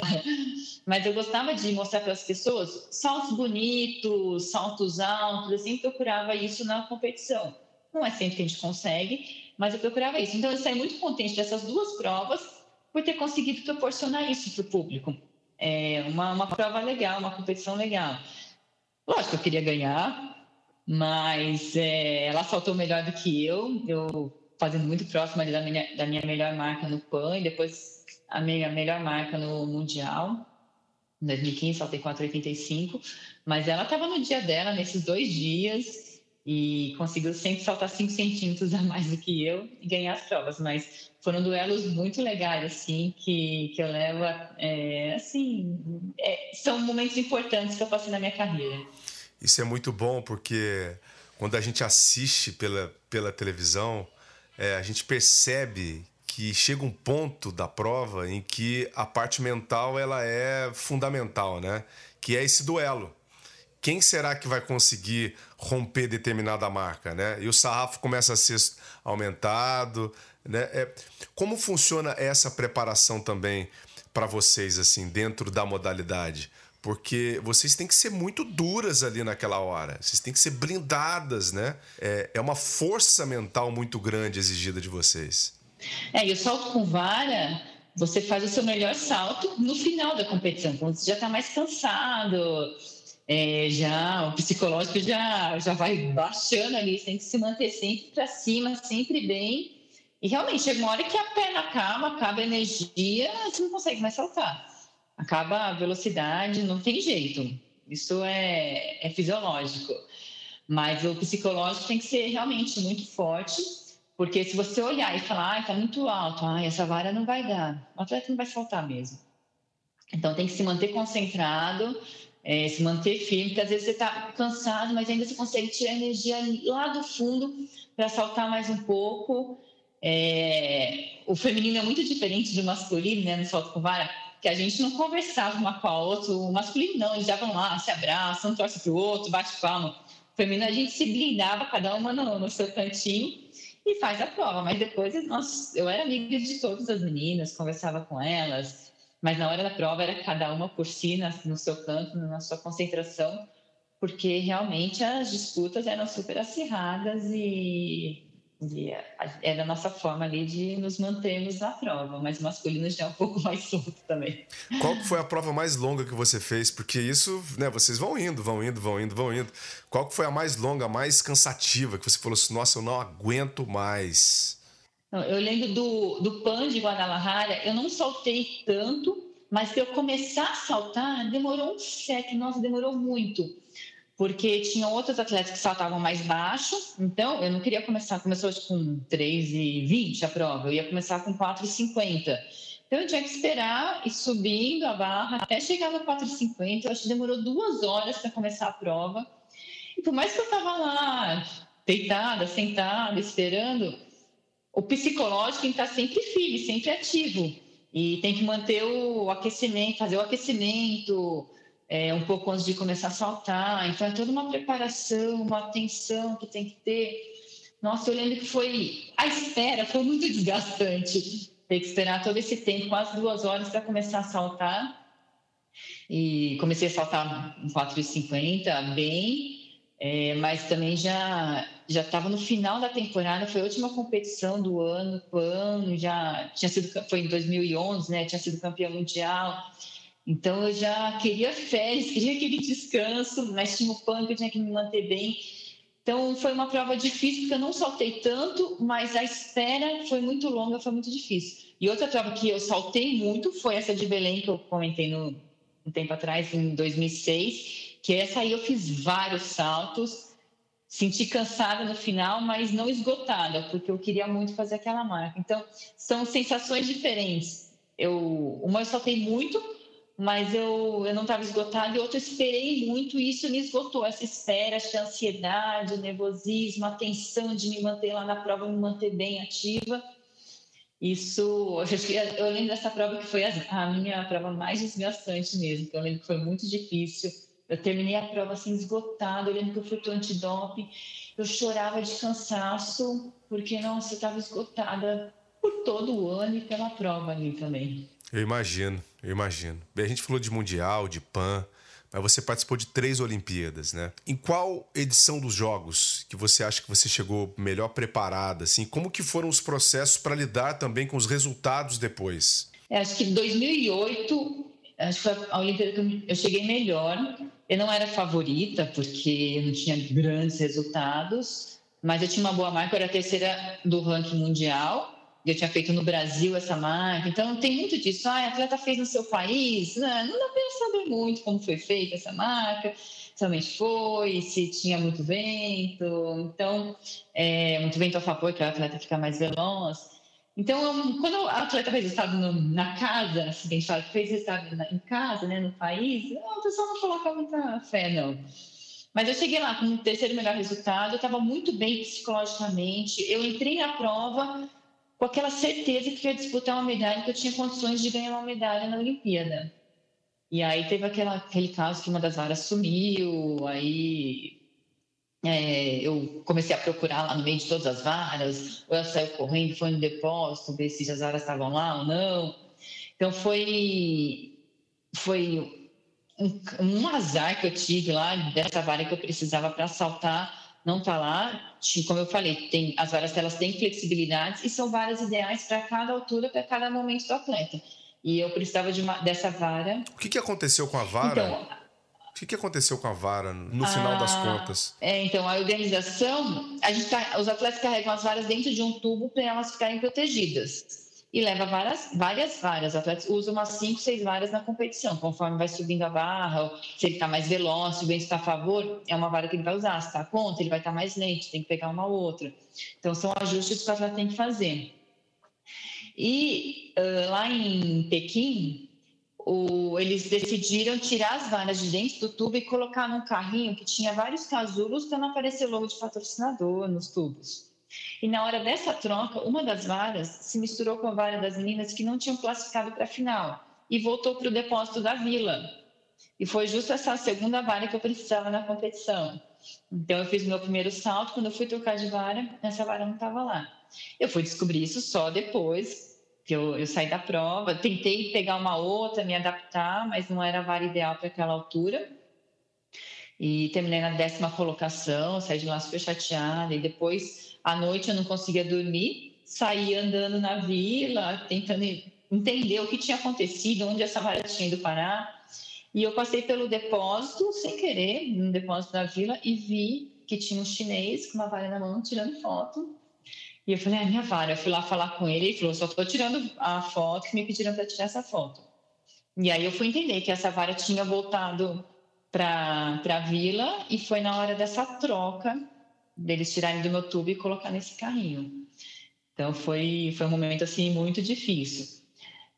Mas eu gostava de mostrar para as pessoas saltos bonitos, saltos altos. Eu sempre procurava isso na competição. Não é sempre que a gente consegue, mas eu procurava isso. Então, eu saí muito contente dessas duas provas por ter conseguido proporcionar isso para o público. É uma, uma prova legal, uma competição legal. Lógico eu queria ganhar, mas é, ela saltou melhor do que eu. Eu fazendo muito próximo da minha, da minha melhor marca no PAN e depois a minha melhor marca no Mundial. Em 2015, saltei 4,85. Mas ela estava no dia dela, nesses dois dias e conseguiu sempre saltar 5 centímetros a mais do que eu e ganhar as provas. Mas foram duelos muito legais, assim, que, que eu levo, é, assim, é, são momentos importantes que eu passei na minha carreira.
Isso é muito bom, porque quando a gente assiste pela, pela televisão, é, a gente percebe que chega um ponto da prova em que a parte mental ela é fundamental, né? Que é esse duelo quem será que vai conseguir romper determinada marca, né? E o sarrafo começa a ser aumentado, né? É, como funciona essa preparação também para vocês, assim, dentro da modalidade? Porque vocês têm que ser muito duras ali naquela hora, vocês têm que ser blindadas, né? É, é uma força mental muito grande exigida de vocês.
É, e o salto com vara, você faz o seu melhor salto no final da competição, quando você já está mais cansado, é, já o psicológico já, já vai baixando ali, você tem que se manter sempre para cima, sempre bem. E realmente chega uma hora que a perna acaba, acaba a energia, você não consegue mais saltar. Acaba a velocidade, não tem jeito. Isso é, é fisiológico. Mas o psicológico tem que ser realmente muito forte, porque se você olhar e falar, ah, está muito alto, ah, essa vara não vai dar, o atleta não vai saltar mesmo. Então tem que se manter concentrado, é, se manter firme, porque às vezes você está cansado, mas ainda você consegue tirar energia lá do fundo para saltar mais um pouco. É, o feminino é muito diferente do masculino, né, no salto com vara, que a gente não conversava uma com a outra. O masculino não, eles vão lá, se abraçam, um torce para o outro, bate palma. O feminino a gente se blindava, cada uma no, no seu cantinho e faz a prova. Mas depois nós, eu era amiga de todas as meninas, conversava com elas, mas na hora da prova era cada uma por si, no seu canto, na sua concentração, porque realmente as disputas eram super acirradas e, e era a nossa forma ali de nos mantermos na prova, mas o masculino já é um pouco mais solto também.
Qual foi a prova mais longa que você fez? Porque isso, né, vocês vão indo, vão indo, vão indo, vão indo. Qual foi a mais longa, a mais cansativa que você falou assim, nossa, eu não aguento mais?
Eu lembro do, do PAN de Guadalajara, eu não saltei tanto, mas para eu começar a saltar, demorou um século, nossa, demorou muito. Porque tinham outros atletas que saltavam mais baixo, então eu não queria começar, começou com 3,20 a prova, eu ia começar com 4,50. Então eu tinha que esperar ir subindo a barra até chegar no 4,50. Eu acho que demorou duas horas para começar a prova. E por mais que eu estava lá, deitada, sentada, esperando, o psicológico está sempre firme, sempre ativo. E tem que manter o aquecimento, fazer o aquecimento é, um pouco antes de começar a saltar. Então, é toda uma preparação, uma atenção que tem que ter. Nossa, eu lembro que foi. A espera foi muito desgastante. Ter que esperar todo esse tempo, quase duas horas, para começar a saltar. E comecei a saltar em 4,50, bem. É, mas também já já estava no final da temporada, foi a última competição do ano, PAN, já tinha sido foi em 2011, né? Tinha sido campeão mundial. Então eu já queria férias, queria aquele descanso, mas tinha o que eu tinha que me manter bem. Então foi uma prova difícil porque eu não saltei tanto, mas a espera foi muito longa, foi muito difícil. E outra prova que eu saltei muito foi essa de Belém que eu comentei no um tempo atrás, em 2006 que essa aí eu fiz vários saltos, senti cansada no final, mas não esgotada, porque eu queria muito fazer aquela marca. Então, são sensações diferentes. Eu, uma eu saltei muito, mas eu, eu não estava esgotada, e outra eu esperei muito, e isso me esgotou. Essa espera, essa ansiedade, o nervosismo, a tensão de me manter lá na prova, me manter bem ativa. Isso, eu lembro dessa prova que foi a, minha prova mais desgastante mesmo, que eu lembro que foi muito difícil eu terminei a prova assim, esgotada, olhando para o antidoping. Eu chorava de cansaço, porque, nossa, eu estava esgotada por todo o ano e pela prova ali também.
Eu imagino, eu imagino. Bem, a gente falou de Mundial, de PAN, mas você participou de três Olimpíadas, né? Em qual edição dos Jogos que você acha que você chegou melhor preparada? Assim, como que foram os processos para lidar também com os resultados depois?
É, acho que 2008 acho que foi a Olimpíada que eu cheguei melhor. Eu não era favorita, porque eu não tinha grandes resultados, mas eu tinha uma boa marca, eu era a terceira do ranking mundial. Eu tinha feito no Brasil essa marca, então tem muito disso. Ah, a atleta fez no seu país, não, não dá para saber muito como foi feita essa marca, realmente foi, se tinha muito vento, então, é, muito vento a favor, que a atleta fica mais veloz. Então, quando a atleta fez estado no, na casa, a gente fala, fez estado em casa, né, no país, o pessoal não coloca muita fé, não. Mas eu cheguei lá com o terceiro melhor resultado, eu estava muito bem psicologicamente, eu entrei na prova com aquela certeza que ia disputar uma medalha, que eu tinha condições de ganhar uma medalha na Olimpíada. E aí teve aquela, aquele caso que uma das varas sumiu, aí é, eu comecei a procurar lá no meio de todas as varas, ou ela saiu correndo, foi no depósito, ver se as varas estavam lá ou não. Então foi, foi um, um azar que eu tive lá, dessa vara que eu precisava para saltar, não está lá. Como eu falei, tem, as varas elas têm flexibilidade e são varas ideais para cada altura, para cada momento do atleta. E eu precisava de uma, dessa vara.
O que, que aconteceu com a vara? Então, o que, que aconteceu com a vara no final das ah, contas?
É, então, a organização, a gente tá, os atletas carregam as varas dentro de um tubo para elas ficarem protegidas. E leva várias, várias. Os atletas usam umas 5, 6 varas na competição. Conforme vai subindo a barra, se ele está mais veloz, se o vento está a favor, é uma vara que ele vai usar. Se está contra, ele vai estar tá mais lento, tem que pegar uma outra. Então, são ajustes que o atleta tem que fazer. E uh, lá em Pequim, o, eles decidiram tirar as varas de dentro do tubo e colocar num carrinho que tinha vários casulos para não aparecer logo de patrocinador nos tubos. E na hora dessa troca, uma das varas se misturou com a vara das meninas que não tinham classificado para a final e voltou para o depósito da vila. E foi justo essa segunda vara que eu precisava na competição. Então eu fiz meu primeiro salto, quando eu fui trocar de vara, essa vara não estava lá. Eu fui descobrir isso só depois, que eu, eu saí da prova, tentei pegar uma outra, me adaptar, mas não era a vara ideal para aquela altura. E terminei na décima colocação, saí de lá super chateada. E depois, à noite, eu não conseguia dormir, saí andando na vila, tentando entender o que tinha acontecido, onde essa vara tinha ido parar. E eu passei pelo depósito, sem querer, no depósito da vila, e vi que tinha um chinês com uma vara na mão tirando foto. E eu falei, ah, minha vara. Eu fui lá falar com ele, ele falou, só estou tirando a foto que me pediram para tirar essa foto. E aí eu fui entender que essa vara tinha voltado para a vila e foi na hora dessa troca deles tirarem do meu tubo e colocar nesse carrinho. Então foi, foi um momento assim muito difícil.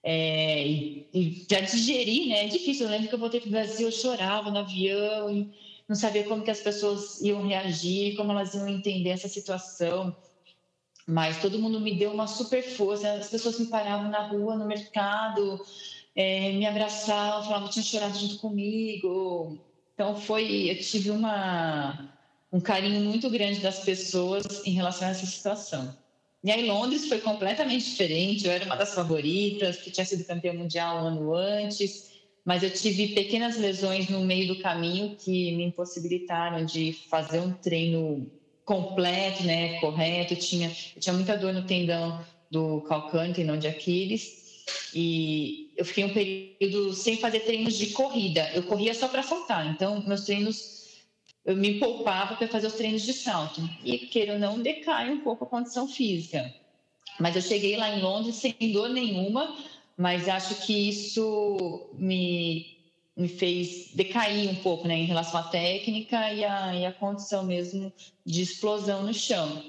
É, e, e já digerir, né? É difícil. Eu lembro que eu voltei para o Brasil, eu chorava no avião e não sabia como que as pessoas iam reagir, como elas iam entender essa situação. Mas todo mundo me deu uma super força. As pessoas me paravam na rua, no mercado, é, me abraçavam, falavam que tinham chorado junto comigo. Então foi, eu tive uma um carinho muito grande das pessoas em relação a essa situação. E aí Londres foi completamente diferente. Eu era uma das favoritas, que tinha sido campeã mundial um ano antes, mas eu tive pequenas lesões no meio do caminho que me impossibilitaram de fazer um treino completo, né, correto. Eu tinha, eu tinha muita dor no tendão do calcâneo, tendão de Aquiles, e eu fiquei um período sem fazer treinos de corrida. Eu corria só para saltar. Então, meus treinos eu me poupava para fazer os treinos de salto. E, queira não, decai um pouco a condição física. Mas eu cheguei lá em Londres sem dor nenhuma, mas acho que isso me, me fez decair um pouco né, em relação à técnica e à, e condição mesmo de explosão no chão.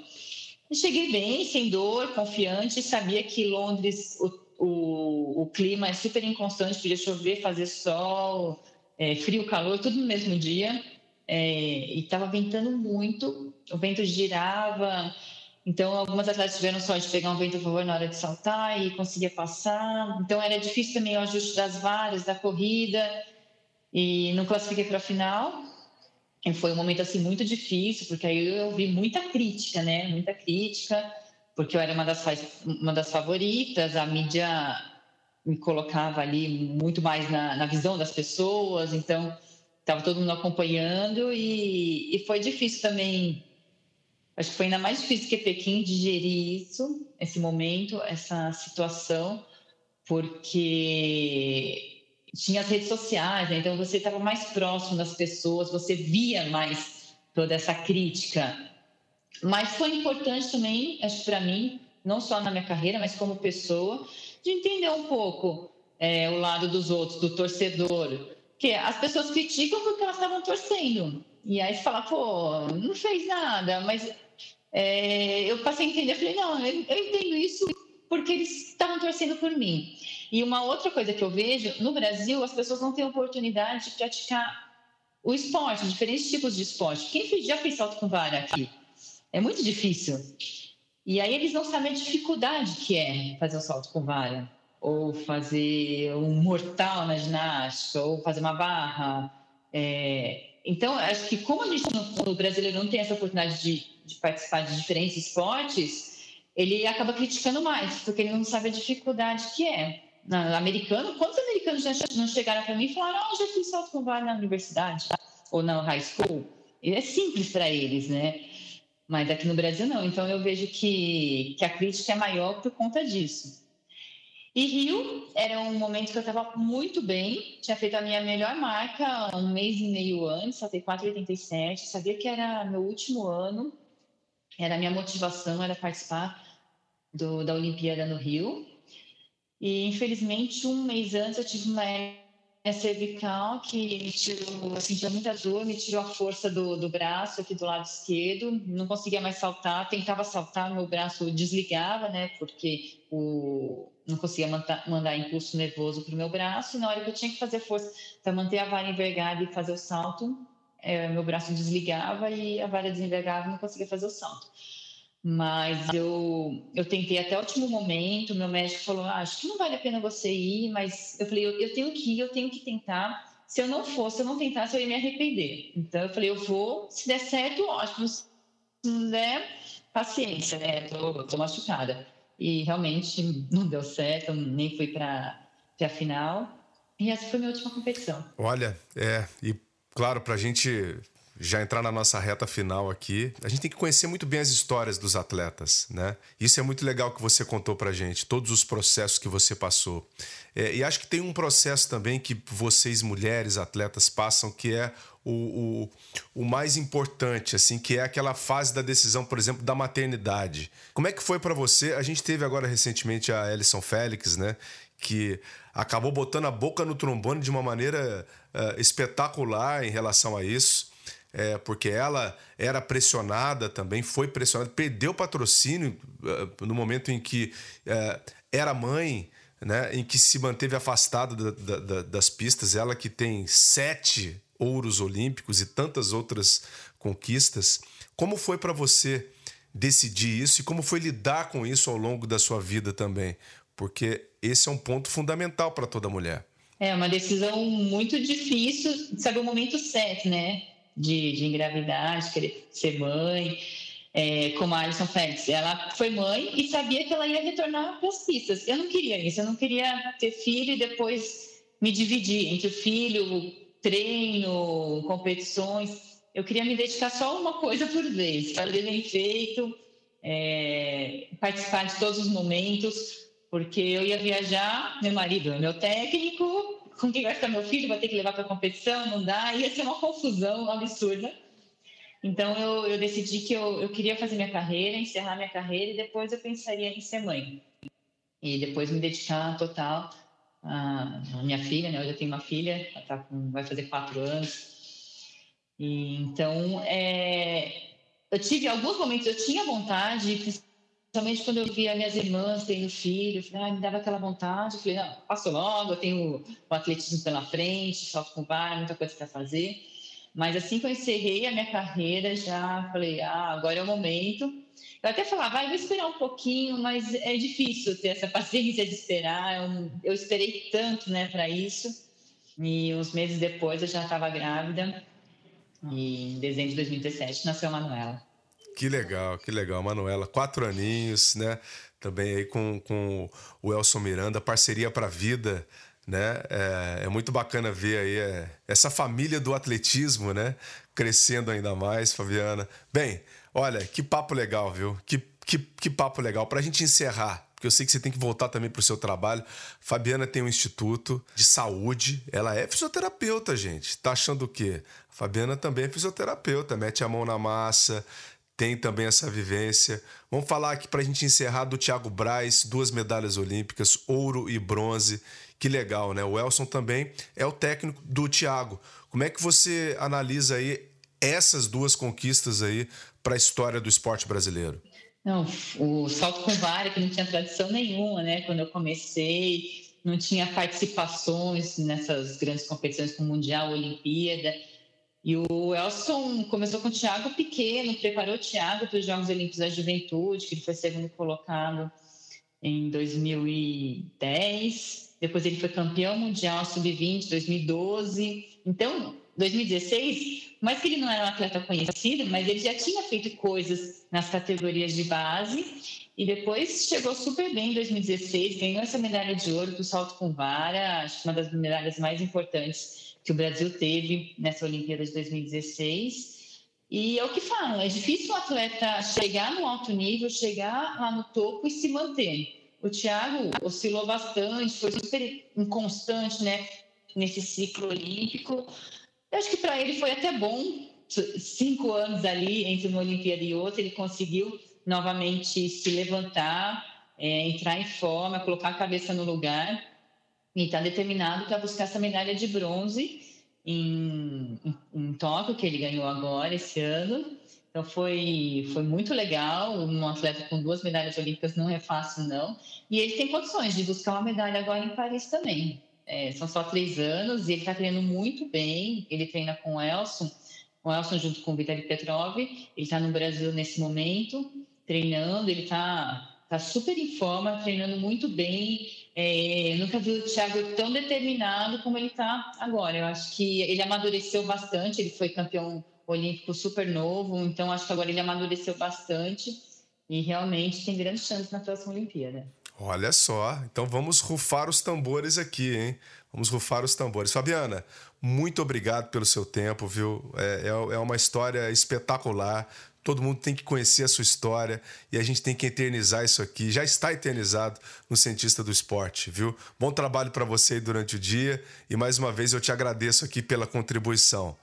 Eu cheguei bem, sem dor, confiante, sabia que Londres, o, o, o clima é super inconstante, podia chover, fazer sol, é, frio, calor, tudo no mesmo dia é, e estava ventando muito, o vento girava, então algumas atletas tiveram sorte de pegar um vento a favor na hora de saltar e conseguia passar, então era difícil também o ajuste das varas, da corrida, e não classifiquei para a final, e foi um momento assim muito difícil, porque aí eu ouvi muita crítica, né, muita crítica, porque eu era uma das, uma das favoritas, a mídia me colocava ali muito mais na, na visão das pessoas, então estava todo mundo acompanhando e, e foi difícil também. Acho que foi ainda mais difícil que Pequim digerir isso, esse momento, essa situação, porque tinha as redes sociais, né? então você estava mais próximo das pessoas, você via mais toda essa crítica. Mas foi importante também, acho para mim, não só na minha carreira, mas como pessoa, de entender um pouco é, o lado dos outros, do torcedor, que as pessoas criticam porque elas estavam torcendo. E aí fala, pô, não fez nada, mas é, eu passei a entender, eu falei, não, eu, eu entendo isso porque eles estavam torcendo por mim. E uma outra coisa que eu vejo, no Brasil, as pessoas não têm oportunidade de praticar o esporte, diferentes tipos de esporte. Quem já fez salto com vara aqui? É muito difícil. E aí eles não sabem a dificuldade que é fazer o salto com vara ou fazer um mortal na ginástica, ou fazer uma barra. É... Então, acho que como a gente, o brasileiro não tem essa oportunidade de, de, participar de diferentes esportes, ele acaba criticando mais, porque ele não sabe a dificuldade que é. No americano, quantos americanos já não chegaram para mim e falaram, oh, já fiz salto com vara na universidade ou na high school? E é simples para eles, né? Mas aqui no Brasil não. Então eu vejo que, que a crítica é maior por conta disso. E Rio era um momento que eu estava muito bem, tinha feito a minha melhor marca um mês e meio antes, saltei 4,87, sabia que era meu último ano, era a minha motivação, era participar do, da Olimpíada no Rio. E infelizmente, um mês antes, eu tive uma cervical que me tirou, assim, tinha muita dor, me tirou a força do, do braço aqui do lado esquerdo, não conseguia mais saltar, tentava saltar, meu braço desligava, né, porque o, não conseguia mandar, mandar impulso nervoso para o meu braço. E na hora que eu tinha que fazer força para manter a vara envergada e fazer o salto, é, meu braço desligava e a vara desenvergava e não conseguia fazer o salto. Mas eu, eu tentei até o último momento. Meu médico falou: ah, Acho que não vale a pena você ir, mas eu falei: eu, eu tenho que ir, eu tenho que tentar. Se eu não fosse, se eu não tentasse, eu ia me arrepender. Então eu falei: Eu vou, se der certo, ótimo. Se não der, paciência, né? Tô, tô machucada e realmente não deu certo, nem fui para a final. E essa foi minha última competição.
Olha, é, e claro, para a gente já entrar na nossa reta final aqui, a gente tem que conhecer muito bem as histórias dos atletas, né? Isso é muito legal que você contou pra gente, todos os processos que você passou. É, e acho que tem um processo também que vocês, mulheres, atletas, passam, que é o, o, o, mais importante, assim, que é aquela fase da decisão, por exemplo, da maternidade. Como é que foi para você? A gente teve agora recentemente a Ellison Félix, né? Que acabou botando a boca no trombone de uma maneira uh, espetacular em relação a isso é, porque ela era pressionada também, foi pressionada, perdeu patrocínio uh, no momento em que uh, era mãe, né, em que se manteve afastada da, da, das pistas. Ela que tem sete ouros olímpicos e tantas outras conquistas. Como foi para você decidir isso e como foi lidar com isso ao longo da sua vida também? Porque esse é um ponto fundamental para toda mulher.
É uma decisão muito difícil, saber o momento certo, né? De, de engravidar, de querer ser mãe, é, como a Alison Félix. Ela foi mãe e sabia que ela ia retornar para as pistas. Eu não queria isso, eu não queria ter filho e depois me dividir entre o filho, treino, competições. Eu queria me dedicar só uma coisa por vez, fazer bem feito, é, participar de todos os momentos, porque eu ia viajar, meu marido é meu técnico, com quem vai ficar meu filho, vai ter que levar para competição, não dá, ia ser uma confusão absurda. Então eu, eu decidi que eu, eu queria fazer minha carreira, encerrar minha carreira e depois eu pensaria em ser mãe. E depois me dedicar total à, minha filha, né? Eu já tenho uma filha, ela tá com, vai fazer quatro anos. E, então, é, eu tive alguns momentos, eu tinha vontade, Principalmente quando eu via minhas irmãs tendo filho, falei, ah, me dava aquela vontade. Eu falei, não, passo logo, eu tenho o atletismo pela frente, salto com vara, muita coisa para fazer. Mas assim que eu encerrei a minha carreira, já falei, ah, agora é o momento. Eu até falava, vai, vou esperar um pouquinho, mas é difícil ter essa paciência de esperar. Eu, eu esperei tanto, né, para isso. E uns meses depois eu já estava grávida. E em dezembro de 2017 nasceu a Manuela.
Que legal, que legal. Manuela, quatro aninhos, né? Também aí com, com o Elson Miranda, parceria para a vida, né? É, é, muito bacana ver aí é, essa família do atletismo, né? Crescendo ainda mais, Fabiana. Bem, olha, que papo legal, viu? Que, que, que papo legal. Para a gente encerrar, porque eu sei que você tem que voltar também para o seu trabalho. Fabiana tem um instituto de saúde, ela é fisioterapeuta, gente. Tá achando o quê? Fabiana também é fisioterapeuta, mete a mão na massa, tem também essa vivência. Vamos falar aqui para a gente encerrar do Thiago Braz, duas medalhas olímpicas, ouro e bronze. Que legal, né? O Elson também é o técnico do Thiago. Como é que você analisa aí essas duas conquistas aí para a história do esporte brasileiro?
Não, o salto com vara que não tinha tradição nenhuma, né? Quando eu comecei, não tinha participações nessas grandes competições como Mundial, Olimpíada. E o Elson começou com o Thiago pequeno, preparou o Thiago para os Jogos Olímpicos da Juventude, que ele foi segundo colocado em 2010. Depois ele foi campeão mundial sub-20 2012. Então, 2016, mais que ele não era um atleta conhecido, mas ele já tinha feito coisas nas categorias de base e depois chegou super bem em 2016, ganhou essa medalha de ouro do salto com vara, acho que uma das medalhas mais importantes que o Brasil teve nessa Olimpíada de 2016. E é o que falam, é difícil um atleta chegar no alto nível, chegar lá no topo e se manter. O Thiago oscilou bastante, foi super inconstante né, nesse ciclo olímpico. Eu acho que para ele foi até bom, cinco anos ali entre uma Olimpíada e outra, ele conseguiu novamente se levantar, é, entrar em forma, colocar a cabeça no lugar e está determinado para buscar essa medalha de bronze em, em, em Tóquio, que ele ganhou agora, esse ano. Então foi, foi muito legal. Um atleta com duas medalhas olímpicas não é fácil, não. E ele tem condições de buscar uma medalha agora em Paris também. É, são só três anos e ele está treinando muito bem. Ele treina com o Elson, o Elson junto com o Vitaly Petrov. Ele está no Brasil nesse momento, treinando. Ele está tá super em forma, treinando muito bem. É, nunca vi o Thiago tão determinado como ele está agora. Eu acho que ele amadureceu bastante, ele foi campeão olímpico super novo, então acho que agora ele amadureceu bastante e realmente tem grande chance na próxima Olimpíada.
Olha só, então vamos rufar os tambores aqui, hein? Vamos rufar os tambores. Fabiana, muito obrigado pelo seu tempo, viu? É, é, é uma história espetacular. Todo mundo tem que conhecer a sua história e a gente tem que eternizar isso aqui. Já está eternizado no Cientista do Esporte, viu? Bom trabalho para você durante o dia e mais uma vez eu te agradeço aqui pela contribuição.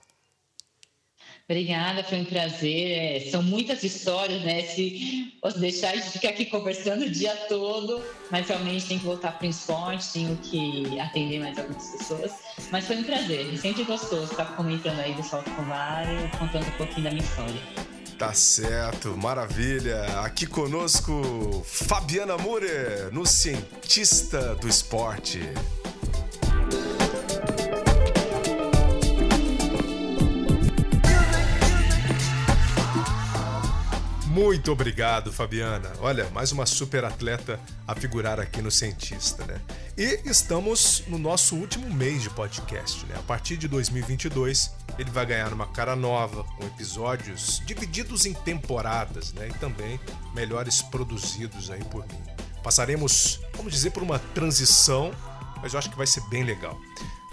Obrigada, foi um prazer. É, são muitas histórias, né? Se posso deixar de ficar aqui conversando o dia todo, mas realmente tem que voltar para o esporte, tenho que atender mais algumas pessoas. Mas foi um prazer, sempre gostoso estar comentando aí do Salto com Vara contando um pouquinho da minha história.
Tá certo, maravilha. Aqui conosco, Fabiana Murer, no Cientista do Esporte. Muito obrigado, Fabiana. Olha, mais uma super atleta a figurar aqui no Cientista, né? E estamos no nosso último mês de podcast, né? A partir de 2022, ele vai ganhar uma cara nova, com episódios divididos em temporadas, né? E também melhores produzidos aí por mim. Passaremos, vamos dizer, por uma transição, mas eu acho que vai ser bem legal.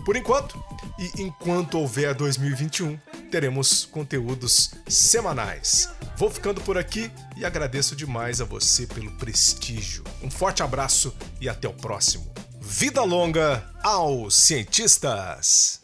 Por enquanto, e enquanto houver 2021, teremos conteúdos semanais. Vou ficando por aqui e agradeço demais a você pelo prestígio. Um forte abraço e até o próximo. Vida longa aos cientistas!